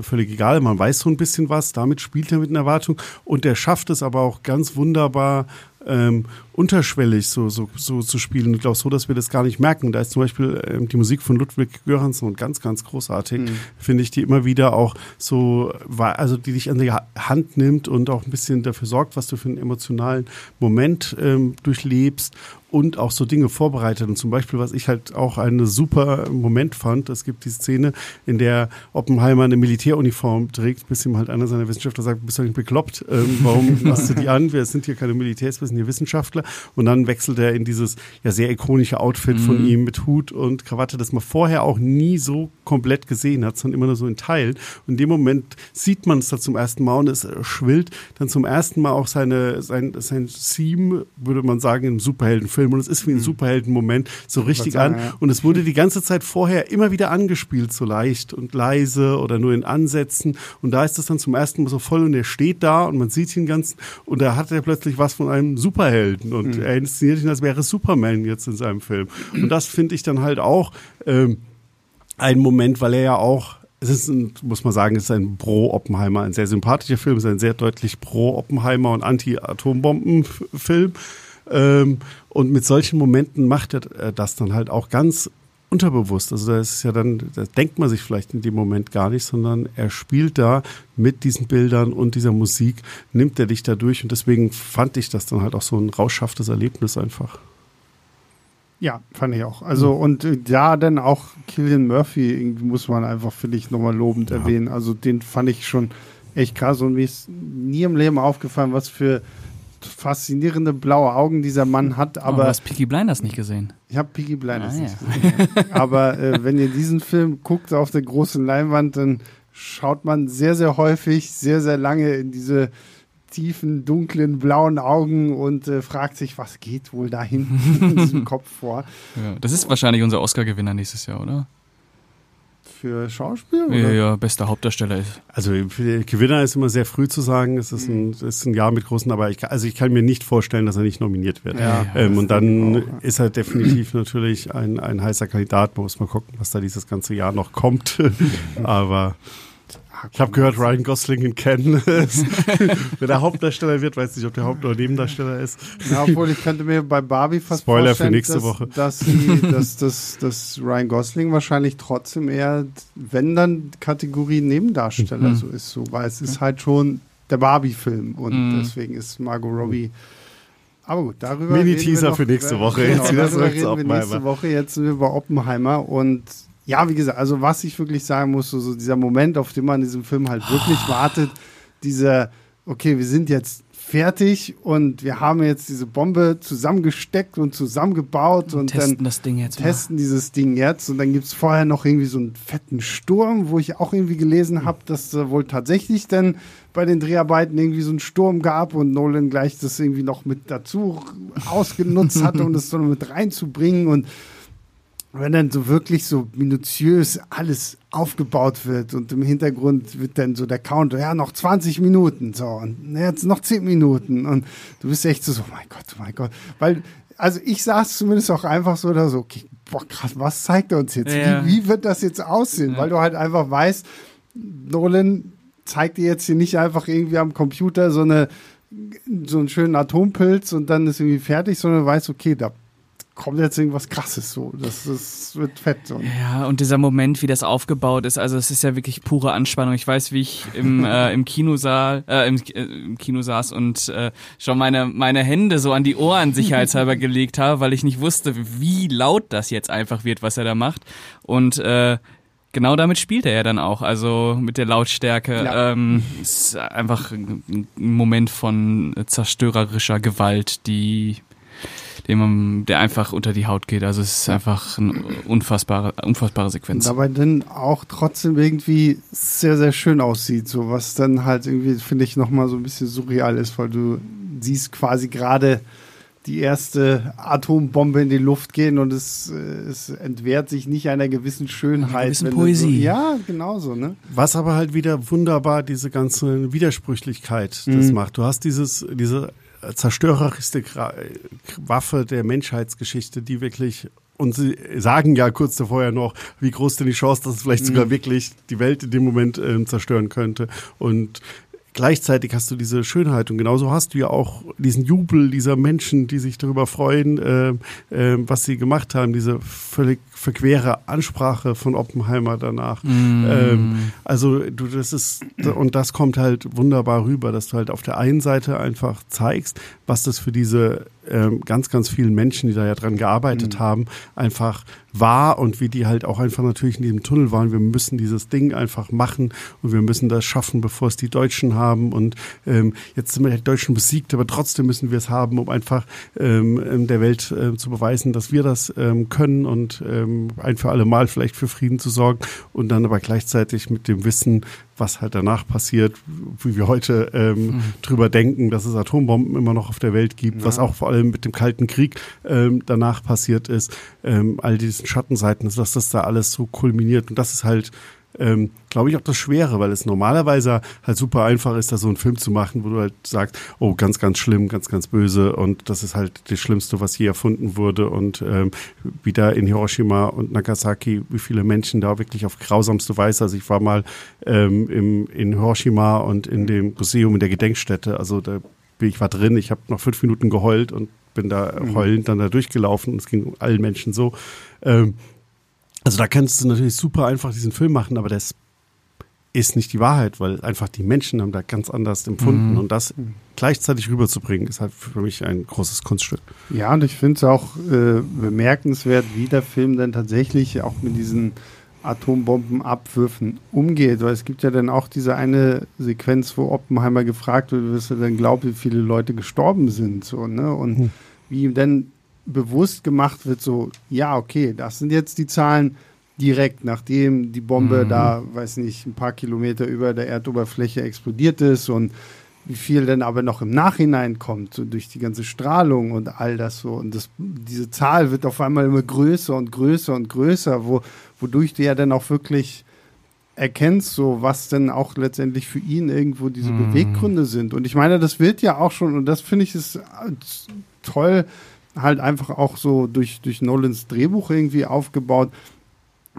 völlig egal. Man weiß so ein bisschen was, damit spielt er mit einer Erwartung und der schafft es aber auch ganz wunderbar, ähm, unterschwellig so, so, so zu spielen. Ich glaube so, dass wir das gar nicht merken. Da ist zum Beispiel ähm, die Musik von Ludwig Göransson ganz, ganz großartig. Mhm. Finde ich, die immer wieder auch so, also die dich an die Hand nimmt und auch ein bisschen dafür sorgt, was du für einen emotionalen Moment ähm, durchlebst und auch so Dinge vorbereitet. Und zum Beispiel, was ich halt auch einen super Moment fand, es gibt die Szene, in der Oppenheimer eine Militäruniform trägt, bis ihm halt einer seiner Wissenschaftler sagt, bist du nicht bekloppt? Ähm, warum hast du die an? Wir sind hier keine Militärs, wir sind hier Wissenschaftler. Und dann wechselt er in dieses ja sehr ikonische Outfit mhm. von ihm mit Hut und Krawatte, das man vorher auch nie so komplett gesehen hat, sondern immer nur so in Teilen. Und in dem Moment sieht man es da zum ersten Mal und es schwillt dann zum ersten Mal auch seine, sein, sein Theme, würde man sagen, im Superheldenfilm. Und es ist wie ein mhm. Superheldenmoment so richtig an. Ja. Und es wurde die ganze Zeit vorher immer wieder angespielt, so leicht und leise oder nur in Ansätzen. Und da ist es dann zum ersten Mal so voll und er steht da und man sieht ihn ganz und da hat er plötzlich was von einem Superhelden und mhm. er inszeniert ihn, als wäre Superman jetzt in seinem Film. Und das finde ich dann halt auch ähm, ein Moment, weil er ja auch es ist ein, muss man sagen, es ist ein Pro-Oppenheimer, ein sehr sympathischer Film, es ist ein sehr deutlich Pro-Oppenheimer und Anti-Atombomben-Film. Ähm, und mit solchen Momenten macht er das dann halt auch ganz unterbewusst. Also da ist ja dann, da denkt man sich vielleicht in dem Moment gar nicht, sondern er spielt da mit diesen Bildern und dieser Musik, nimmt er dich da durch und deswegen fand ich das dann halt auch so ein rauschhaftes Erlebnis einfach. Ja, fand ich auch. Also, mhm. und äh, ja, dann auch Killian Murphy muss man einfach, finde ich, nochmal lobend ja. erwähnen. Also, den fand ich schon echt krass und mir ist nie im Leben aufgefallen, was für faszinierende blaue Augen dieser Mann hat. Aber oh, du hast Peaky Blinders nicht gesehen. Ich habe Peaky Blinders ah, nicht ja. gesehen. aber äh, wenn ihr diesen Film guckt auf der großen Leinwand, dann schaut man sehr, sehr häufig, sehr, sehr lange in diese tiefen, dunklen, blauen Augen und äh, fragt sich, was geht wohl da hinten in diesem Kopf vor. Ja, das ist wahrscheinlich unser Oscar-Gewinner nächstes Jahr, oder? Für Schauspiel? Oder? Ja, ja, bester Hauptdarsteller ist. Also für Gewinner ist immer sehr früh zu sagen, es ist ein, es ist ein Jahr mit großen, aber ich, also ich kann mir nicht vorstellen, dass er nicht nominiert wird. Ja, ähm, und dann auch, ja. ist er definitiv natürlich ein, ein heißer Kandidat. Man muss mal gucken, was da dieses ganze Jahr noch kommt. aber ich habe gehört, Ryan Gosling in Ken wenn der Hauptdarsteller wird, weiß nicht, ob der Haupt- oder Nebendarsteller ist. Ja, obwohl ich könnte mir bei Barbie fast Spoiler vorstellen, für nächste dass, Woche. Dass, sie, dass, dass, dass Ryan Gosling wahrscheinlich trotzdem eher, wenn dann Kategorie Nebendarsteller Mhm. so ist, so, weil es ist halt schon der Barbie-Film und Mhm. deswegen ist Margot Robbie. Aber gut, darüber. Mini-Teaser reden wir noch- für nächste Woche. Genau, Jetzt wieder darüber reden wir nächste. Woche. Jetzt sind wir bei Oppenheimer und ja, wie gesagt, also was ich wirklich sagen muss, so, so dieser Moment, auf den man in diesem Film halt wirklich wartet, dieser, okay, wir sind jetzt fertig und wir haben jetzt diese Bombe zusammengesteckt und zusammengebaut und, testen dann das Ding jetzt mal. testen dieses Ding jetzt und dann gibt es vorher noch irgendwie so einen fetten Sturm, wo ich auch irgendwie gelesen habe, dass da wohl tatsächlich dann bei den Dreharbeiten irgendwie so einen Sturm gab und Nolan gleich das irgendwie noch mit dazu ausgenutzt hatte, um das so mit reinzubringen und wenn dann so wirklich so minutiös alles aufgebaut wird und im Hintergrund wird dann so der Counter, ja, noch 20 Minuten, so, und jetzt noch 10 Minuten und du bist echt so, so mein Gott, oh mein Gott, weil, also ich saß zumindest auch einfach so da so, okay, boah, krass, was zeigt er uns jetzt? Ja. Wie, wie wird das jetzt aussehen? Ja. Weil du halt einfach weißt, Nolan zeigt dir jetzt hier nicht einfach irgendwie am Computer so eine so einen schönen Atompilz und dann ist irgendwie fertig, sondern du weißt, okay, da kommt jetzt irgendwas krasses so. Das, das wird fett. Und Ja, und dieser Moment, wie das aufgebaut ist, also es ist ja wirklich pure Anspannung. Ich weiß, wie ich im, äh, im Kinosaal, äh, im, äh, im Kino saß und äh, schon meine, meine Hände so an die Ohren sicherheitshalber gelegt habe, weil ich nicht wusste, wie laut das jetzt einfach wird, was er da macht. Und äh, genau damit spielt er ja dann auch, also mit der Lautstärke. Ja. Ähm, es ist einfach ein ein Moment von zerstörerischer Gewalt, die dem man, der einfach unter die Haut geht. Also es ist einfach eine unfassbare, unfassbare Sequenz. dabei dann auch trotzdem irgendwie sehr, sehr schön aussieht. So was dann halt irgendwie, finde ich, nochmal so ein bisschen surreal ist, weil du siehst quasi gerade die erste Atombombe in die Luft gehen und es, äh, es entwehrt sich nicht einer gewissen Schönheit. Einer gewissen Poesie. So, ja, genauso, ne? Was aber halt wieder wunderbar diese ganze Widersprüchlichkeit das Mhm. macht. Du hast dieses, diese zerstörerischste Waffe der Menschheitsgeschichte, die wirklich und sie sagen ja kurz davor ja noch, wie groß denn die Chance, dass es vielleicht sogar wirklich die Welt in dem Moment ähm, zerstören könnte. Und gleichzeitig hast du diese Schönheit und genauso hast du ja auch diesen Jubel dieser Menschen, die sich darüber freuen, ähm, ähm, was sie gemacht haben, diese völlig verquere Ansprache von Oppenheimer danach. Mm. Ähm, also du, das ist und das kommt halt wunderbar rüber, dass du halt auf der einen Seite einfach zeigst, was das für diese ähm, ganz, ganz vielen Menschen, die da ja dran gearbeitet haben, einfach war und wie die halt auch einfach natürlich in diesem Tunnel waren. Wir müssen dieses Ding einfach machen und wir müssen das schaffen, bevor es die Deutschen haben. Und ähm, jetzt sind wir die Deutschen besiegt, aber trotzdem müssen wir es haben, um einfach ähm, der Welt äh, zu beweisen, dass wir das ähm, können und ähm, ein für alle Mal vielleicht für Frieden zu sorgen und dann aber gleichzeitig mit dem Wissen, was halt danach passiert, wie wir heute ähm, drüber denken, dass es Atombomben immer noch auf der Welt gibt, was auch vor allem mit dem Kalten Krieg ähm, danach passiert ist, ähm, all diesen Schattenseiten, dass das da alles so kulminiert. Und das ist halt ähm, glaube ich, auch das Schwere, weil es normalerweise halt super einfach ist, da so einen Film zu machen, wo du halt sagst, oh, ganz, ganz schlimm, ganz, ganz böse und das ist halt das Schlimmste, was je erfunden wurde und ähm, wieder in Hiroshima und Nagasaki, wie viele Menschen da wirklich auf grausamste Weise, also ich war mal ähm, im, in Hiroshima und in dem Museum, in der Gedenkstätte, also da bin ich war drin, ich habe noch fünf Minuten geheult und bin da heulend dann da durchgelaufen. Und es ging allen Menschen so. Ähm, also da kannst du natürlich super einfach diesen Film machen, aber das ist nicht die Wahrheit, weil einfach die Menschen haben da ganz anders empfunden Mhm. und das gleichzeitig rüberzubringen, ist halt für mich ein großes Kunststück. Ja, und ich finde es auch äh, bemerkenswert, wie der Film dann tatsächlich auch mit diesen Atombombenabwürfen umgeht. Weil es gibt ja dann auch diese eine Sequenz, wo Oppenheimer gefragt wird, wirst du denn glauben, wie viele Leute gestorben sind. So, ne? Und Hm. wie ihm dann bewusst gemacht wird, so, ja, okay, das sind jetzt die Zahlen direkt, nachdem die Bombe Mhm. da, weiß nicht, ein paar Kilometer über der Erdoberfläche explodiert ist und wie viel denn aber noch im Nachhinein kommt, so durch die ganze Strahlung und all das so. Und das, diese Zahl wird auf einmal immer größer und größer und größer, wo, wodurch du ja dann auch wirklich erkennst, so was denn auch letztendlich für ihn irgendwo diese Mhm. Beweggründe sind. Und ich meine, das wird ja auch schon, und das finde ich ist äh, toll, halt einfach auch so durch, durch Nolans Drehbuch irgendwie aufgebaut,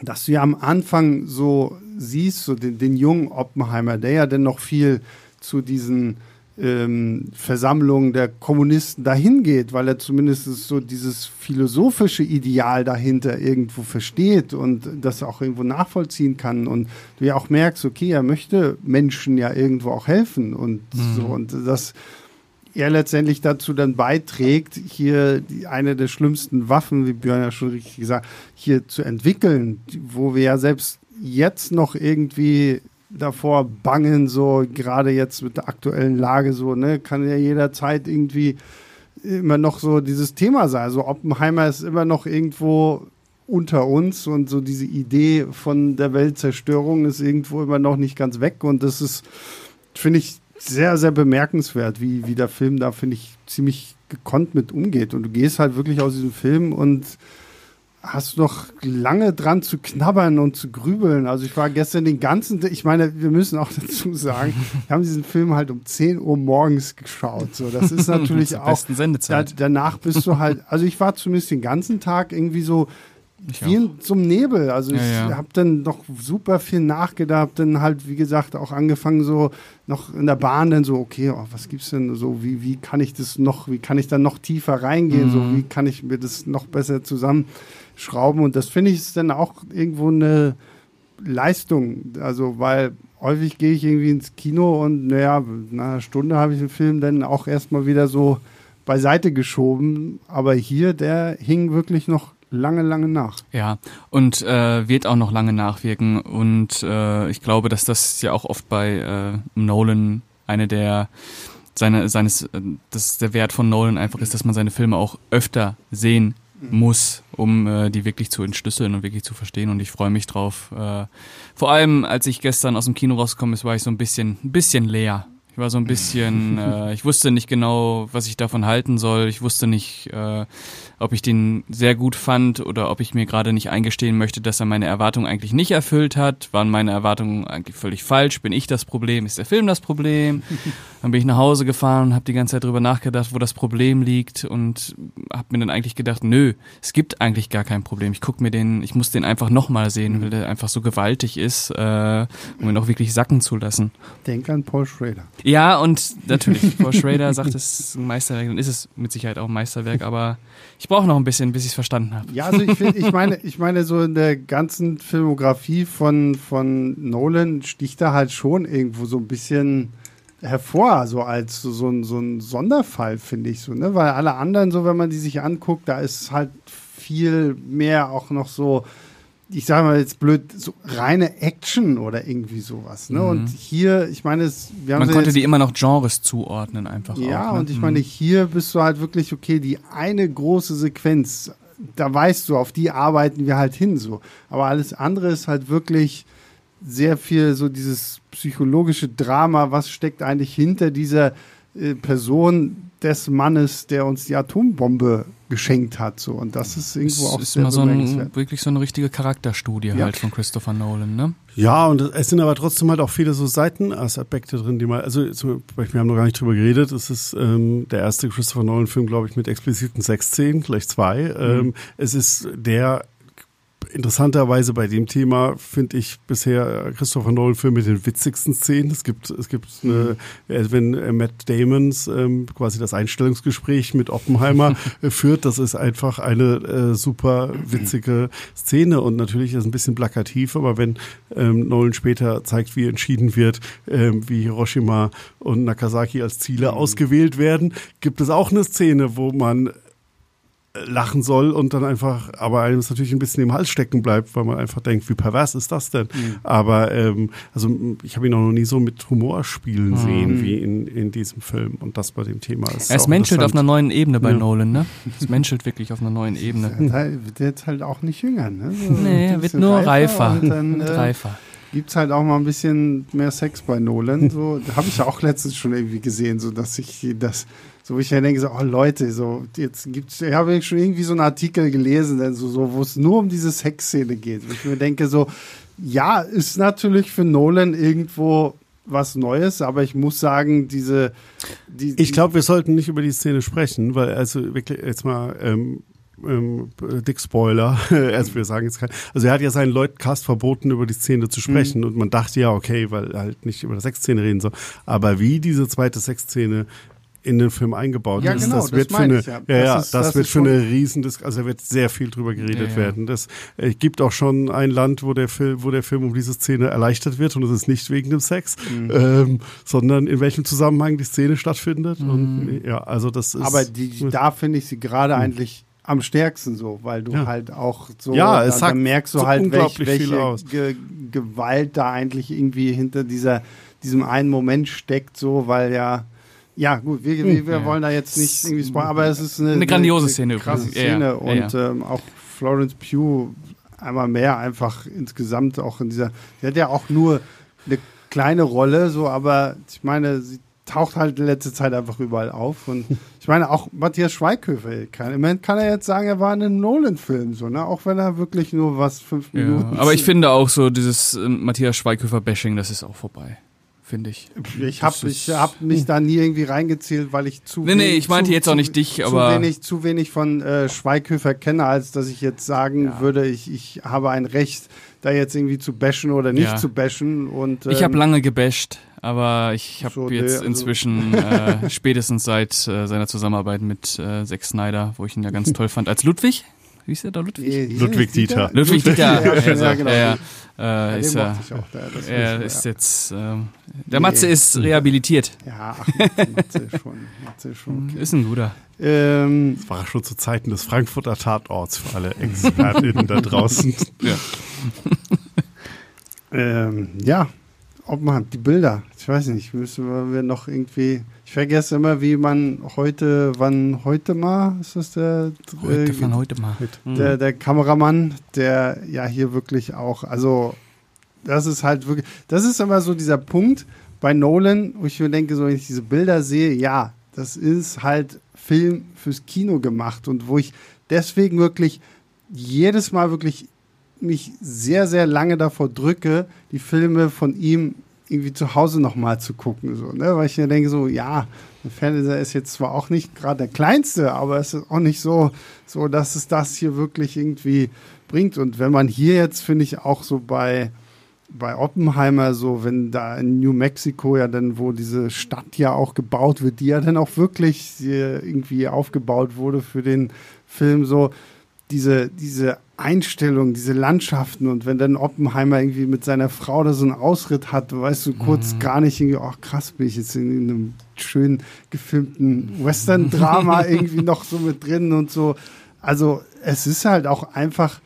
dass du ja am Anfang so siehst, so den, den jungen Oppenheimer, der ja dann noch viel zu diesen ähm, Versammlungen der Kommunisten dahin geht, weil er zumindest so dieses philosophische Ideal dahinter irgendwo versteht und das auch irgendwo nachvollziehen kann und du ja auch merkst, okay, er möchte Menschen ja irgendwo auch helfen und mhm. so und das er letztendlich dazu dann beiträgt, hier die, eine der schlimmsten Waffen, wie Björn ja schon richtig gesagt, hier zu entwickeln, wo wir ja selbst jetzt noch irgendwie davor bangen, so gerade jetzt mit der aktuellen Lage, so, ne, kann ja jederzeit irgendwie immer noch so dieses Thema sein. Also Oppenheimer ist immer noch irgendwo unter uns und so diese Idee von der Weltzerstörung ist irgendwo immer noch nicht ganz weg und das ist, finde ich, sehr, sehr bemerkenswert, wie, wie der Film da, finde ich, ziemlich gekonnt mit umgeht. Und du gehst halt wirklich aus diesem Film und hast noch lange dran zu knabbern und zu grübeln. Also ich war gestern den ganzen, ich meine, wir müssen auch dazu sagen, wir haben diesen Film halt um 10 Uhr morgens geschaut. So, das ist natürlich auch. Da, danach bist du halt, also ich war zumindest den ganzen Tag irgendwie so ich wie einem Nebel. Also ja, ich ja. habe dann noch super viel nachgedacht, dann halt, wie gesagt, auch angefangen so noch in der Bahn dann so, okay, oh, was gibt's denn so, wie, wie kann ich das noch, wie kann ich dann noch tiefer reingehen, mhm. so, wie kann ich mir das noch besser zusammenschrauben und das finde ich ist dann auch irgendwo eine Leistung, also weil häufig gehe ich irgendwie ins Kino und naja, nach einer Stunde habe ich den Film dann auch erstmal wieder so beiseite geschoben, aber hier, der hing wirklich noch lange, lange nach. Ja, und äh, wird auch noch lange nachwirken. Und äh, ich glaube, dass das ja auch oft bei äh, Nolan eine der seine, seines, äh, dass der Wert von Nolan einfach ist, dass man seine Filme auch öfter sehen muss, um äh, die wirklich zu entschlüsseln und wirklich zu verstehen. Und ich freue mich drauf. Äh, vor allem, als ich gestern aus dem Kino rausgekommen ist, war ich so ein bisschen, ein bisschen leer. Ich war so ein bisschen, äh, ich wusste nicht genau, was ich davon halten soll. Ich wusste nicht, äh, ob ich den sehr gut fand oder ob ich mir gerade nicht eingestehen möchte, dass er meine Erwartungen eigentlich nicht erfüllt hat. Waren meine Erwartungen eigentlich völlig falsch? Bin ich das Problem? Ist der Film das Problem? Dann bin ich nach Hause gefahren und habe die ganze Zeit drüber nachgedacht, wo das Problem liegt und habe mir dann eigentlich gedacht, nö, es gibt eigentlich gar kein Problem. Ich guck mir den, ich muss den einfach nochmal sehen, weil der einfach so gewaltig ist, äh, um ihn auch wirklich sacken zu lassen. Denk an Paul Schrader. Ja, und natürlich, Paul Schrader sagt, es ist ein Meisterwerk, dann ist es mit Sicherheit auch ein Meisterwerk, aber ich brauche noch ein bisschen, bis ich es verstanden habe. Ja, also ich, find, ich meine, ich meine, so in der ganzen Filmografie von, von Nolan sticht er halt schon irgendwo so ein bisschen hervor, so als so, ein, so ein Sonderfall, finde ich so, ne? Weil alle anderen, so wenn man die sich anguckt, da ist halt viel mehr auch noch so ich sage mal jetzt blöd, so reine Action oder irgendwie sowas. Ne? Mhm. Und hier, ich meine, es, wir haben Man konnte jetzt, die immer noch Genres zuordnen, einfach. Ja, auch, ne? und ich meine, mhm. hier bist du halt wirklich, okay, die eine große Sequenz, da weißt du, auf die arbeiten wir halt hin so. Aber alles andere ist halt wirklich sehr viel so dieses psychologische Drama, was steckt eigentlich hinter dieser äh, Person, des Mannes, der uns die Atombombe geschenkt hat. So. Und das ist irgendwo es auch ist sehr immer so ein, wirklich so eine richtige Charakterstudie ja. halt von Christopher Nolan, ne? Ja, und es sind aber trotzdem halt auch viele so Seitenaspekte drin, die man, also zum Beispiel, wir haben noch gar nicht drüber geredet, es ist ähm, der erste Christopher Nolan-Film, glaube ich, mit expliziten Sexszenen, gleich zwei. Mhm. Ähm, es ist der interessanterweise bei dem Thema finde ich bisher Christopher Nolan Film mit den witzigsten Szenen. Es gibt es gibt eine, äh, wenn äh, Matt Damons ähm, quasi das Einstellungsgespräch mit Oppenheimer äh, führt, das ist einfach eine äh, super witzige Szene und natürlich ist es ein bisschen plakativ, aber wenn ähm, Nolan später zeigt, wie entschieden wird, ähm, wie Hiroshima und Nagasaki als Ziele mhm. ausgewählt werden, gibt es auch eine Szene, wo man lachen soll und dann einfach, aber einem es natürlich ein bisschen im Hals stecken bleibt, weil man einfach denkt, wie pervers ist das denn? Mhm. Aber ähm, also ich habe ihn auch noch nie so mit Humor spielen mhm. sehen wie in, in diesem Film und das bei dem Thema ist. Es menschelt auf einer neuen Ebene bei ja. Nolan, ne? Es menschelt wirklich auf einer neuen Ebene. Er wird halt auch nicht jünger, ne? So nee, er wird nur reifer. reifer. Dann, äh, reifer gibt es halt auch mal ein bisschen mehr Sex bei Nolan. So habe ich ja auch letztens schon irgendwie gesehen, so dass ich das so, wo ich ja denke, so, oh Leute, so, jetzt gibt's, ich habe schon irgendwie so einen Artikel gelesen, so, so wo es nur um diese Sexszene geht. Wo ich mir denke, so, ja, ist natürlich für Nolan irgendwo was Neues, aber ich muss sagen, diese. Die, ich glaube, wir sollten nicht über die Szene sprechen, weil also wirklich jetzt mal. Ähm, ähm, Dick Spoiler, also wir sagen jetzt kein, also er hat ja seinen Leuten Cast verboten, über die Szene zu sprechen mhm. und man dachte ja, okay, weil halt nicht über die Sexszene reden soll, aber wie diese zweite Sexszene in den Film eingebaut ja, ist. Genau, das wird das für eine, ja. ja, ja, das, ist, das, das wird für eine riesen, also da wird sehr viel drüber geredet ja, werden. Das äh, gibt auch schon ein Land, wo der Film, wo der Film um diese Szene erleichtert wird und es ist nicht wegen dem Sex, mhm. ähm, sondern in welchem Zusammenhang die Szene stattfindet. Mhm. Und ja, also das ist. Aber die, da finde ich sie gerade mhm. eigentlich am stärksten so, weil du ja. halt auch so, ja, es da, da merkst du so halt, welch, welche Ge Gewalt da eigentlich irgendwie hinter dieser diesem einen Moment steckt, so, weil ja ja, gut, wir, wir, wir ja. wollen da jetzt nicht irgendwie spoilern, aber es ist eine, eine grandiose Szene. Eine krasse Szene ja, ja. und ähm, auch Florence Pugh einmal mehr einfach insgesamt auch in dieser, sie hat ja auch nur eine kleine Rolle, so, aber ich meine, sie taucht halt in letzter Zeit einfach überall auf und ich meine auch Matthias Schweighöfer kann, im Moment kann er jetzt sagen, er war in einem Nolan-Film, so, ne, auch wenn er wirklich nur was fünf Minuten. aber ich finde auch so dieses äh, Matthias Schweighöfer-Bashing, das ist auch vorbei finde ich. Ich habe hab mich da nie irgendwie reingezählt, weil ich zu Nee, nee, ich meinte zu, jetzt auch nicht dich, aber zu wenig zu wenig von äh, Schweighöfer kenne, als dass ich jetzt sagen ja. würde, ich, ich habe ein Recht da jetzt irgendwie zu bashen oder nicht ja. zu bashen und ähm, Ich habe lange gebasht, aber ich habe so, jetzt nee, also inzwischen äh, spätestens seit äh, seiner Zusammenarbeit mit äh, Zack Snyder, wo ich ihn ja ganz toll fand als Ludwig wie ist der da, Ludwig? Nee, Ludwig Dieter. Ludwig Dieter, ja, ja, genau. ja, ja. Äh, ist ja, er ist jetzt, ähm, der Matze ist rehabilitiert. Ja, ach, Matze schon, Matze schon. Okay. Ist ein guter. Ähm, das war schon zu Zeiten des Frankfurter Tatorts für alle ExpertInnen da draußen. Ja. ähm, ja, ob man die Bilder, ich weiß nicht, müssen wir noch irgendwie ich vergesse immer, wie man heute, wann heute mal, ist das der? Heute äh, von heute mal. Der, der Kameramann, der ja hier wirklich auch, also das ist halt wirklich, das ist immer so dieser Punkt bei Nolan, wo ich mir denke, so wenn ich diese Bilder sehe, ja, das ist halt Film fürs Kino gemacht und wo ich deswegen wirklich jedes Mal wirklich mich sehr, sehr lange davor drücke, die Filme von ihm irgendwie zu Hause nochmal zu gucken. So, ne? Weil ich mir denke, so, ja, der Fernseher ist jetzt zwar auch nicht gerade der kleinste, aber es ist auch nicht so, so, dass es das hier wirklich irgendwie bringt. Und wenn man hier jetzt, finde ich, auch so bei, bei Oppenheimer, so, wenn da in New Mexico ja dann, wo diese Stadt ja auch gebaut wird, die ja dann auch wirklich irgendwie aufgebaut wurde für den Film, so, diese, diese Einstellung, diese Landschaften und wenn dann Oppenheimer irgendwie mit seiner Frau da so einen Ausritt hat, weißt du kurz mhm. gar nicht irgendwie, ach krass, bin ich jetzt in einem schön gefilmten Western-Drama irgendwie noch so mit drin und so. Also es ist halt auch einfach,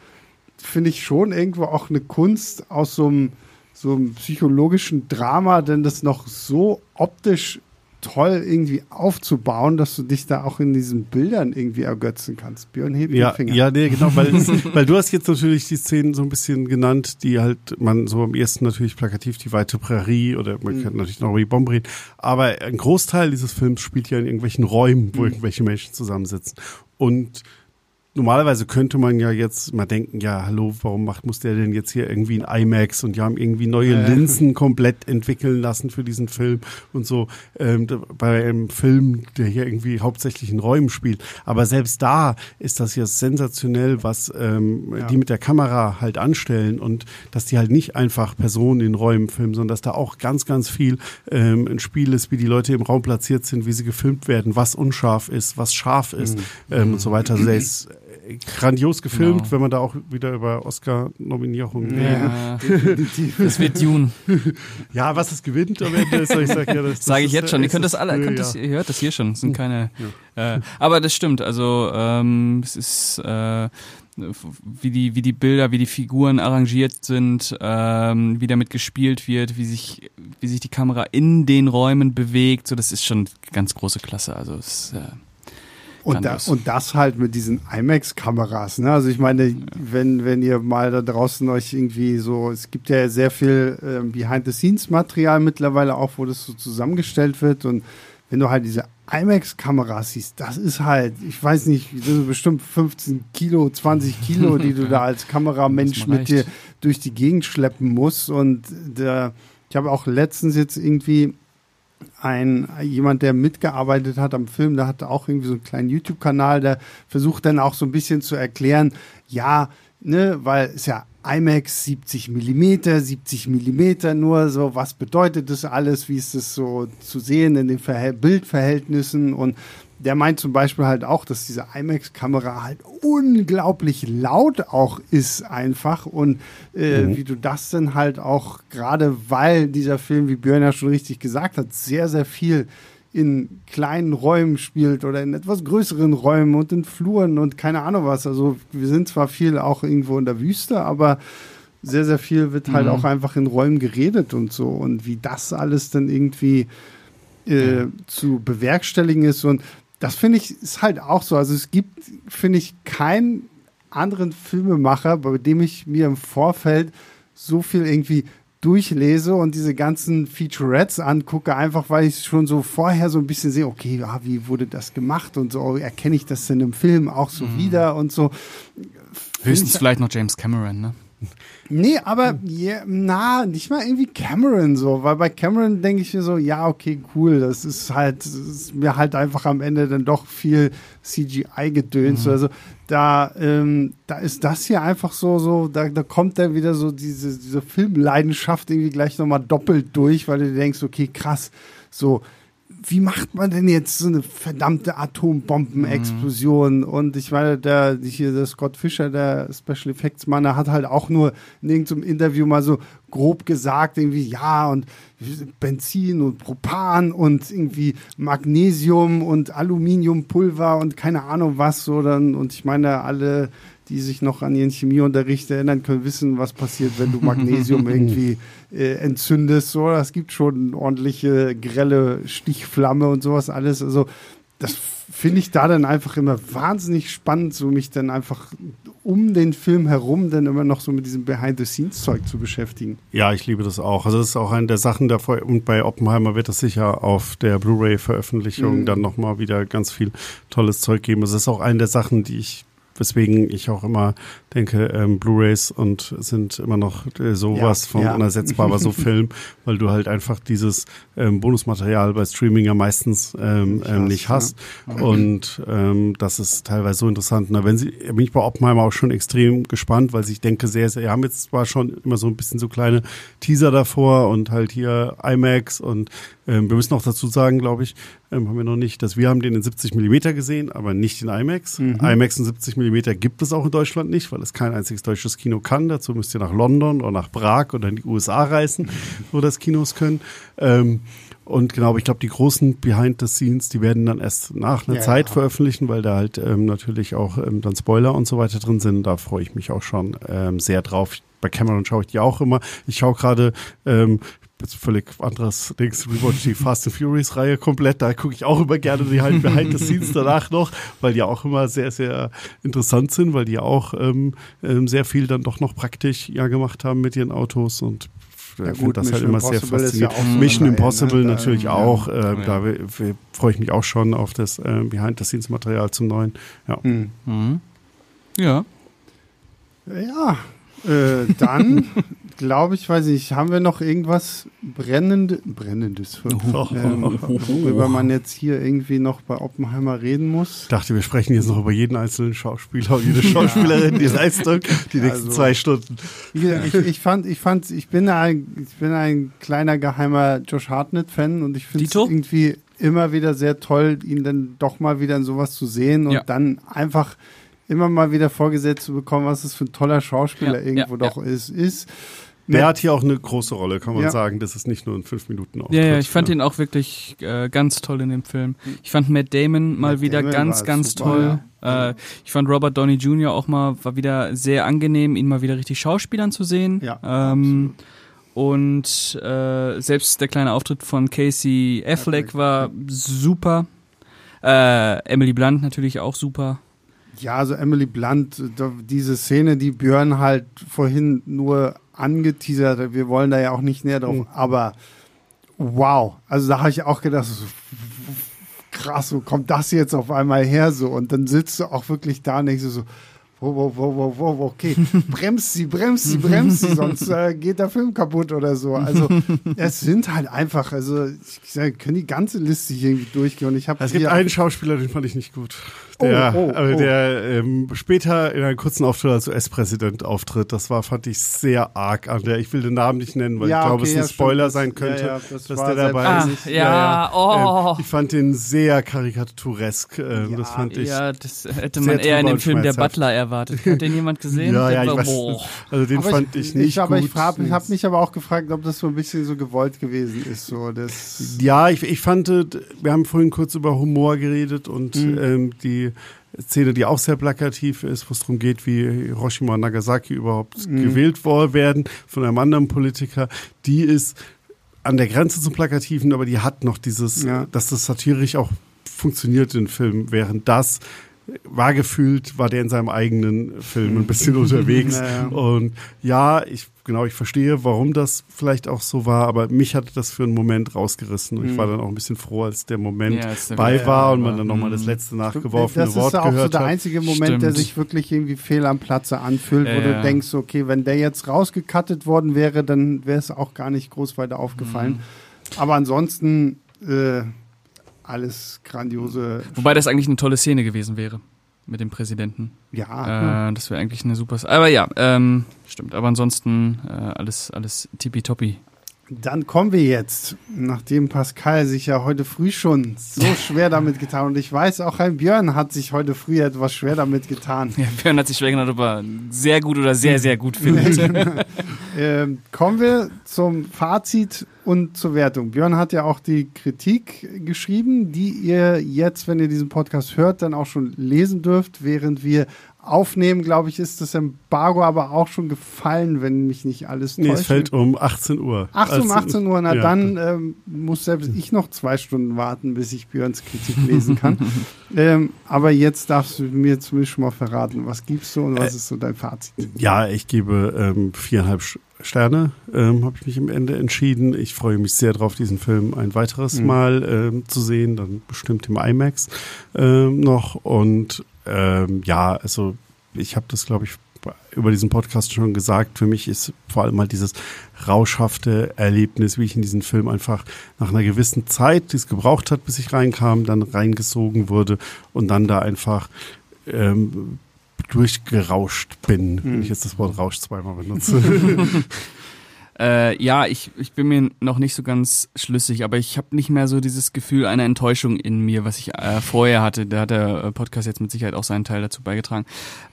finde ich schon irgendwo auch eine Kunst aus so einem, so einem psychologischen Drama, denn das noch so optisch toll irgendwie aufzubauen, dass du dich da auch in diesen Bildern irgendwie ergötzen kannst. Björn hebt ja, den Finger. Ja, nee, genau, weil, weil du hast jetzt natürlich die Szenen so ein bisschen genannt, die halt man so am ersten natürlich plakativ die weite Prärie oder man mhm. könnte natürlich noch über die Bombe reden, aber ein Großteil dieses Films spielt ja in irgendwelchen Räumen, wo mhm. irgendwelche Menschen zusammensitzen. Und normalerweise könnte man ja jetzt mal denken, ja, hallo, warum macht, muss der denn jetzt hier irgendwie ein IMAX und die haben irgendwie neue äh. Linsen komplett entwickeln lassen für diesen Film und so, ähm, bei einem Film, der hier irgendwie hauptsächlich in Räumen spielt. Aber selbst da ist das ja sensationell, was ähm, ja. die mit der Kamera halt anstellen und dass die halt nicht einfach Personen in Räumen filmen, sondern dass da auch ganz, ganz viel ähm, ein Spiel ist, wie die Leute im Raum platziert sind, wie sie gefilmt werden, was unscharf ist, was scharf ist mhm. ähm, und so weiter. Also grandios gefilmt, genau. wenn man da auch wieder über Oscar-Nominierungen ja, definitiv. Das wird Dune. ja, was es gewinnt am Ende ist, ich sage ja, das, sage ich jetzt schon. Ihr könnt das alle, könnt das, ihr hört das hier schon. Das sind keine. Ja. Äh, aber das stimmt. Also ähm, es ist äh, wie die, wie die Bilder, wie die Figuren arrangiert sind, ähm, wie damit gespielt wird, wie sich, wie sich die Kamera in den Räumen bewegt. So, das ist schon ganz große Klasse. Also es, äh, und, da, und das halt mit diesen IMAX-Kameras. Ne? Also ich meine, wenn, wenn ihr mal da draußen euch irgendwie so, es gibt ja sehr viel äh, Behind-the-Scenes-Material mittlerweile auch, wo das so zusammengestellt wird. Und wenn du halt diese IMAX-Kameras siehst, das ist halt, ich weiß nicht, das sind bestimmt 15 Kilo, 20 Kilo, die du da als Kameramensch mit dir durch die Gegend schleppen musst. Und der, ich habe auch letztens jetzt irgendwie ein jemand, der mitgearbeitet hat am Film, der hatte auch irgendwie so einen kleinen YouTube-Kanal, der versucht dann auch so ein bisschen zu erklären, ja, ne, weil es ja IMAX 70 Millimeter, 70 Millimeter nur, so was bedeutet das alles, wie ist das so zu sehen in den Verhält Bildverhältnissen? Und der meint zum Beispiel halt auch, dass diese IMAX-Kamera halt unglaublich laut auch ist einfach und äh, mhm. wie du das dann halt auch, gerade weil dieser Film, wie Björn ja schon richtig gesagt hat, sehr, sehr viel in kleinen Räumen spielt oder in etwas größeren Räumen und in Fluren und keine Ahnung was. Also wir sind zwar viel auch irgendwo in der Wüste, aber sehr, sehr viel wird halt mhm. auch einfach in Räumen geredet und so und wie das alles dann irgendwie äh, zu bewerkstelligen ist und das finde ich ist halt auch so. Also es gibt, finde ich, keinen anderen Filmemacher, bei dem ich mir im Vorfeld so viel irgendwie durchlese und diese ganzen Featurettes angucke, einfach weil ich schon so vorher so ein bisschen sehe, okay, ah, wie wurde das gemacht und so erkenne ich das in einem Film auch so mhm. wieder und so. Höchstens vielleicht noch James Cameron, ne? Nee, aber yeah, na, nicht mal irgendwie Cameron so, weil bei Cameron denke ich mir so, ja, okay, cool, das ist halt, das ist mir halt einfach am Ende dann doch viel CGI-Gedöns. Mhm. Also da, ähm, da ist das hier einfach so, so, da, da kommt dann wieder so diese, diese Filmleidenschaft irgendwie gleich nochmal doppelt durch, weil du denkst, okay, krass, so, wie macht man denn jetzt so eine verdammte Atombombenexplosion? Mhm. Und ich meine, der, hier der Scott Fischer, der Special Effects Mann, der hat halt auch nur in irgendeinem Interview mal so grob gesagt, irgendwie, ja, und Benzin und Propan und irgendwie Magnesium und Aluminiumpulver und keine Ahnung was, so dann, und ich meine, alle die sich noch an ihren Chemieunterricht erinnern können, wissen, was passiert, wenn du Magnesium irgendwie äh, entzündest. So, das gibt schon ordentliche grelle Stichflamme und sowas alles. Also das finde ich da dann einfach immer wahnsinnig spannend, so mich dann einfach um den Film herum dann immer noch so mit diesem Behind-the-Scenes-Zeug zu beschäftigen. Ja, ich liebe das auch. Also das ist auch eine der Sachen davor und bei Oppenheimer wird es sicher auf der Blu-ray-Veröffentlichung mhm. dann nochmal wieder ganz viel tolles Zeug geben. Es ist auch eine der Sachen, die ich weswegen ich auch immer denke, ähm, Blu-rays und sind immer noch äh, sowas ja, von ja. unersetzbar, aber so Film, weil du halt einfach dieses ähm, Bonusmaterial bei Streaming ja meistens ähm, ähm, nicht hast. Ja. Und ähm, das ist teilweise so interessant. Na, wenn sie, bin ich bei Oppenheimer auch schon extrem gespannt, weil ich denke sehr, sehr, wir haben jetzt zwar schon immer so ein bisschen so kleine Teaser davor und halt hier IMAX und ähm, wir müssen auch dazu sagen, glaube ich, ähm, haben wir noch nicht, dass wir haben den in 70 Millimeter gesehen, aber nicht in IMAX. Mhm. IMAX in 70 Millimeter gibt es auch in Deutschland nicht, weil es kein einziges deutsches Kino kann. Dazu müsst ihr nach London oder nach Prag oder in die USA reisen, wo das Kinos können. Ähm, und genau, ich glaube, die großen Behind the Scenes, die werden dann erst nach einer ja, Zeit ja. veröffentlichen, weil da halt ähm, natürlich auch ähm, dann Spoiler und so weiter drin sind. Da freue ich mich auch schon ähm, sehr drauf. Bei Cameron schaue ich die auch immer. Ich schaue gerade ähm, jetzt völlig anderes Dings, rewatch die Fast and Furious Reihe komplett, da gucke ich auch immer gerne die halt Behind the Scenes danach noch, weil die auch immer sehr, sehr interessant sind, weil die auch ähm, ähm, sehr viel dann doch noch praktisch ja gemacht haben mit ihren Autos und ja, gut, das halt immer sehr faszinierend. Ja Mission Reihe, Impossible ne? natürlich ja. auch. Äh, Da freue ich mich auch schon auf das äh, Behind-the-Scenes-Material zum neuen. Ja. Mhm. Mhm. Ja. Ja, äh, dann glaube ich, weiß ich, haben wir noch irgendwas brennend, brennendes, oh. ähm, worüber man jetzt hier irgendwie noch bei Oppenheimer reden muss? Ich dachte, wir sprechen jetzt noch über jeden einzelnen Schauspieler und jede Schauspielerin, die Leistung, die nächsten also, zwei Stunden. Ich, ich, fand, ich fand, ich bin ein, ich bin ein kleiner geheimer Josh Hartnett-Fan und ich finde es irgendwie immer wieder sehr toll, ihn dann doch mal wieder in sowas zu sehen und ja. dann einfach immer mal wieder vorgesetzt zu bekommen, was es für ein toller Schauspieler ja, irgendwo ja, doch ist, ist. Der hat hier auch eine große Rolle, kann man ja. sagen. Das ist nicht nur ein fünf Minuten Auftritt. Ja, ja, ich fand ihn auch wirklich äh, ganz toll in dem Film. Ich fand Matt Damon mal Matt wieder Damon ganz, ganz super, toll. Ja. Äh, ich fand Robert Downey Jr. auch mal war wieder sehr angenehm, ihn mal wieder richtig Schauspielern zu sehen. Ja, ähm, und äh, selbst der kleine Auftritt von Casey Affleck war super. Äh, Emily Blunt natürlich auch super. Ja, also Emily Blunt, diese Szene, die Björn halt vorhin nur angeteasert wir wollen da ja auch nicht näher drauf, mhm. aber wow, also da habe ich auch gedacht, so, krass, wo kommt das jetzt auf einmal her so? Und dann sitzt du auch wirklich da und denkst so, wo, wo, wo, wo, wo, wo, okay, bremst sie, bremst sie, bremst sie, sonst äh, geht der Film kaputt oder so. Also es sind halt einfach, also ich sag, können die ganze Liste hier irgendwie durchgehen. Und ich habe es gibt einen Schauspieler, den fand ich nicht gut. Der, oh, oh, oh. der ähm, später in einem kurzen Auftritt als US-Präsident auftritt, das war, fand ich sehr arg an der. Ich will den Namen nicht nennen, weil ja, ich glaube, okay, es ein ja, Spoiler sein könnte, ja, dass der dabei ah, ist. Ja, oh. Ähm, ich fand den sehr karikaturesk. Äh, das fand ich. Ja, das hätte man eher in dem Film Der Butler erwartet. Hat den jemand gesehen? ja, ja, ich weiß, Also den aber fand ich, ich nicht ich, aber gut. Ich habe hab mich aber auch gefragt, ob das so ein bisschen so gewollt gewesen ist. So, das ja, ich, ich fand, wir haben vorhin kurz über Humor geredet und mhm. ähm, die Szene, die auch sehr plakativ ist, wo es darum geht, wie Hiroshima und Nagasaki überhaupt mhm. gewählt worden werden von einem anderen Politiker, die ist an der Grenze zum Plakativen, aber die hat noch dieses, ja. dass das satirisch auch funktioniert in Film, während das war gefühlt, war der in seinem eigenen Film ein bisschen unterwegs. Naja. Und ja, ich genau, ich verstehe, warum das vielleicht auch so war, aber mich hat das für einen Moment rausgerissen. Und ich war mhm. dann auch ein bisschen froh, als der Moment ja, bei war und man dann nochmal das mhm. letzte nachgeworfene das Wort gehört hat. Das ist auch so der einzige Moment, Stimmt. der sich wirklich irgendwie fehl am Platze anfühlt, ja, wo du denkst, okay, wenn der jetzt rausgekattet worden wäre, dann wäre es auch gar nicht groß weiter aufgefallen. Mhm. Aber ansonsten äh, alles grandiose. Wobei das eigentlich eine tolle Szene gewesen wäre mit dem Präsidenten. Ja. Äh, das wäre eigentlich eine super. Aber ja, ähm, stimmt. Aber ansonsten äh, alles, alles tippitoppi. Dann kommen wir jetzt, nachdem Pascal sich ja heute früh schon so schwer damit getan und ich weiß, auch ein Björn hat sich heute früh etwas schwer damit getan. Ja, Björn hat sich schwer getan, ob er sehr gut oder sehr, sehr gut findet. ähm, kommen wir zum Fazit und zur Wertung. Björn hat ja auch die Kritik geschrieben, die ihr jetzt, wenn ihr diesen Podcast hört, dann auch schon lesen dürft, während wir aufnehmen, glaube ich, ist das Embargo aber auch schon gefallen, wenn mich nicht alles täuscht. Nee, es fällt um 18 Uhr. Ach um 18 Uhr. Na ja. dann ähm, muss selbst ich noch zwei Stunden warten, bis ich Björns Kritik lesen kann. ähm, aber jetzt darfst du mir zumindest schon mal verraten, was gibst du und was äh, ist so dein Fazit? Ja, ich gebe ähm, viereinhalb Sterne, ähm, habe ich mich am Ende entschieden. Ich freue mich sehr darauf, diesen Film ein weiteres mhm. Mal ähm, zu sehen, dann bestimmt im IMAX ähm, noch und ähm, ja, also ich habe das, glaube ich, über diesen Podcast schon gesagt. Für mich ist vor allem mal dieses rauschhafte Erlebnis, wie ich in diesen Film einfach nach einer gewissen Zeit, die es gebraucht hat, bis ich reinkam, dann reingesogen wurde und dann da einfach ähm, durchgerauscht bin, hm. wenn ich jetzt das Wort Rausch zweimal benutze. Äh, ja, ich, ich bin mir noch nicht so ganz schlüssig, aber ich habe nicht mehr so dieses Gefühl einer Enttäuschung in mir, was ich äh, vorher hatte. Da hat der äh, Podcast jetzt mit Sicherheit auch seinen Teil dazu beigetragen.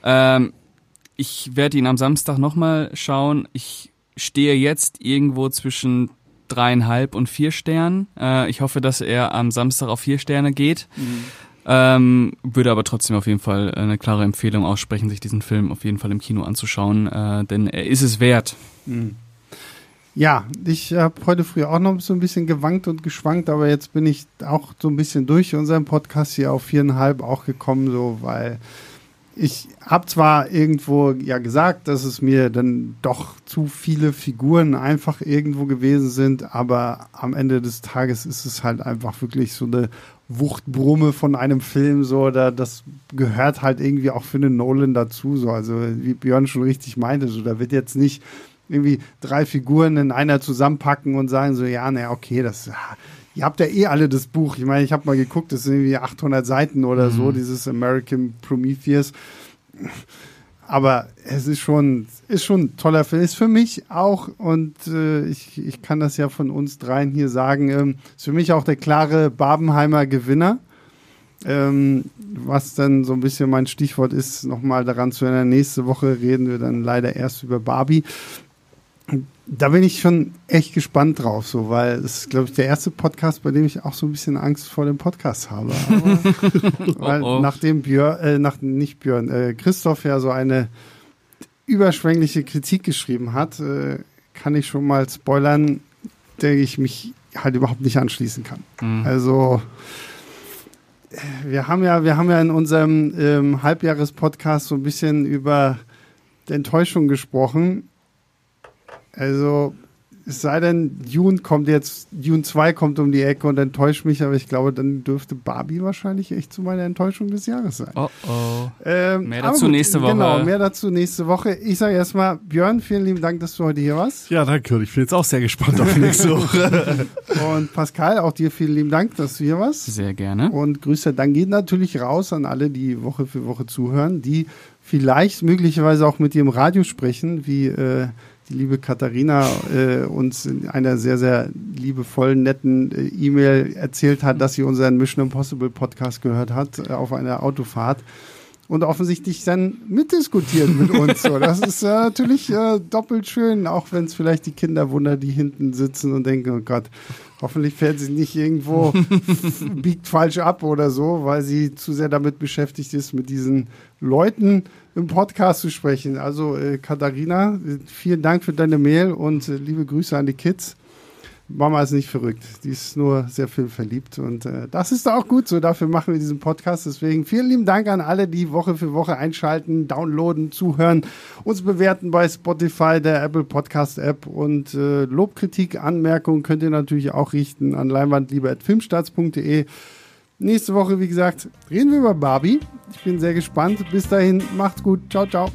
Ähm, ich werde ihn am Samstag nochmal schauen. Ich stehe jetzt irgendwo zwischen dreieinhalb und vier Sternen. Äh, ich hoffe, dass er am Samstag auf vier Sterne geht. Mhm. Ähm, würde aber trotzdem auf jeden Fall eine klare Empfehlung aussprechen, sich diesen Film auf jeden Fall im Kino anzuschauen, äh, denn er ist es wert. Mhm. Ja, ich habe heute früh auch noch so ein bisschen gewankt und geschwankt, aber jetzt bin ich auch so ein bisschen durch unseren Podcast hier auf viereinhalb auch gekommen, so weil ich habe zwar irgendwo ja gesagt, dass es mir dann doch zu viele Figuren einfach irgendwo gewesen sind, aber am Ende des Tages ist es halt einfach wirklich so eine Wuchtbrumme von einem Film, so, oder das gehört halt irgendwie auch für einen Nolan dazu, so, also wie Björn schon richtig meinte, so, da wird jetzt nicht irgendwie drei Figuren in einer zusammenpacken und sagen so, ja, naja, okay, das, ihr habt ja eh alle das Buch. Ich meine, ich habe mal geguckt, das sind irgendwie 800 Seiten oder mhm. so, dieses American Prometheus. Aber es ist schon, ist schon ein toller Film. Ist für mich auch, und äh, ich, ich kann das ja von uns dreien hier sagen, ähm, ist für mich auch der klare Babenheimer Gewinner. Ähm, was dann so ein bisschen mein Stichwort ist, nochmal daran zu erinnern, nächste Woche reden wir dann leider erst über Barbie da bin ich schon echt gespannt drauf, so, weil es ist, glaube ich, der erste Podcast, bei dem ich auch so ein bisschen Angst vor dem Podcast habe. Weil oh oh. nachdem Björn, äh, nach, nicht Björn, äh, Christoph ja so eine überschwängliche Kritik geschrieben hat, äh, kann ich schon mal spoilern, der ich mich halt überhaupt nicht anschließen kann. Mhm. Also, äh, wir haben ja, wir haben ja in unserem ähm, Halbjahres-Podcast so ein bisschen über die Enttäuschung gesprochen also Es sei denn, Dune kommt jetzt, Dune 2 kommt um die Ecke und enttäuscht mich, aber ich glaube, dann dürfte Barbie wahrscheinlich echt zu meiner Enttäuschung des Jahres sein. Oh oh. Ähm, Mehr dazu nächste Woche. Genau, mehr dazu nächste Woche. Ich sage erstmal, Björn, vielen lieben Dank, dass du heute hier warst. Ja, danke. Ich bin jetzt auch sehr gespannt auf nächste Woche. Und Pascal, auch dir vielen lieben Dank, dass du hier warst. Sehr gerne. Und Grüße dann geht natürlich raus an alle, die Woche für Woche zuhören, die vielleicht möglicherweise auch mit dir im Radio sprechen, wie äh, die liebe Katharina äh, uns in einer sehr, sehr liebevollen, netten äh, E-Mail erzählt hat, dass sie unseren Mission Impossible Podcast gehört hat äh, auf einer Autofahrt und offensichtlich dann mitdiskutiert mit uns. So, das ist äh, natürlich äh, doppelt schön, auch wenn es vielleicht die Kinder wundert, die hinten sitzen und denken, oh Gott, hoffentlich fährt sie nicht irgendwo, biegt falsch ab oder so, weil sie zu sehr damit beschäftigt ist, mit diesen Leuten im Podcast zu sprechen. Also äh, Katharina, vielen Dank für deine Mail und äh, liebe Grüße an die Kids. Mama ist nicht verrückt. Die ist nur sehr filmverliebt. Und äh, das ist auch gut so. Dafür machen wir diesen Podcast. Deswegen vielen lieben Dank an alle, die Woche für Woche einschalten, downloaden, zuhören, uns bewerten bei Spotify, der Apple Podcast App. Und äh, Lobkritik, Anmerkungen könnt ihr natürlich auch richten an leinwandliebe.filmstarts.de. Nächste Woche, wie gesagt, reden wir über Barbie. Ich bin sehr gespannt. Bis dahin, macht's gut. Ciao, ciao.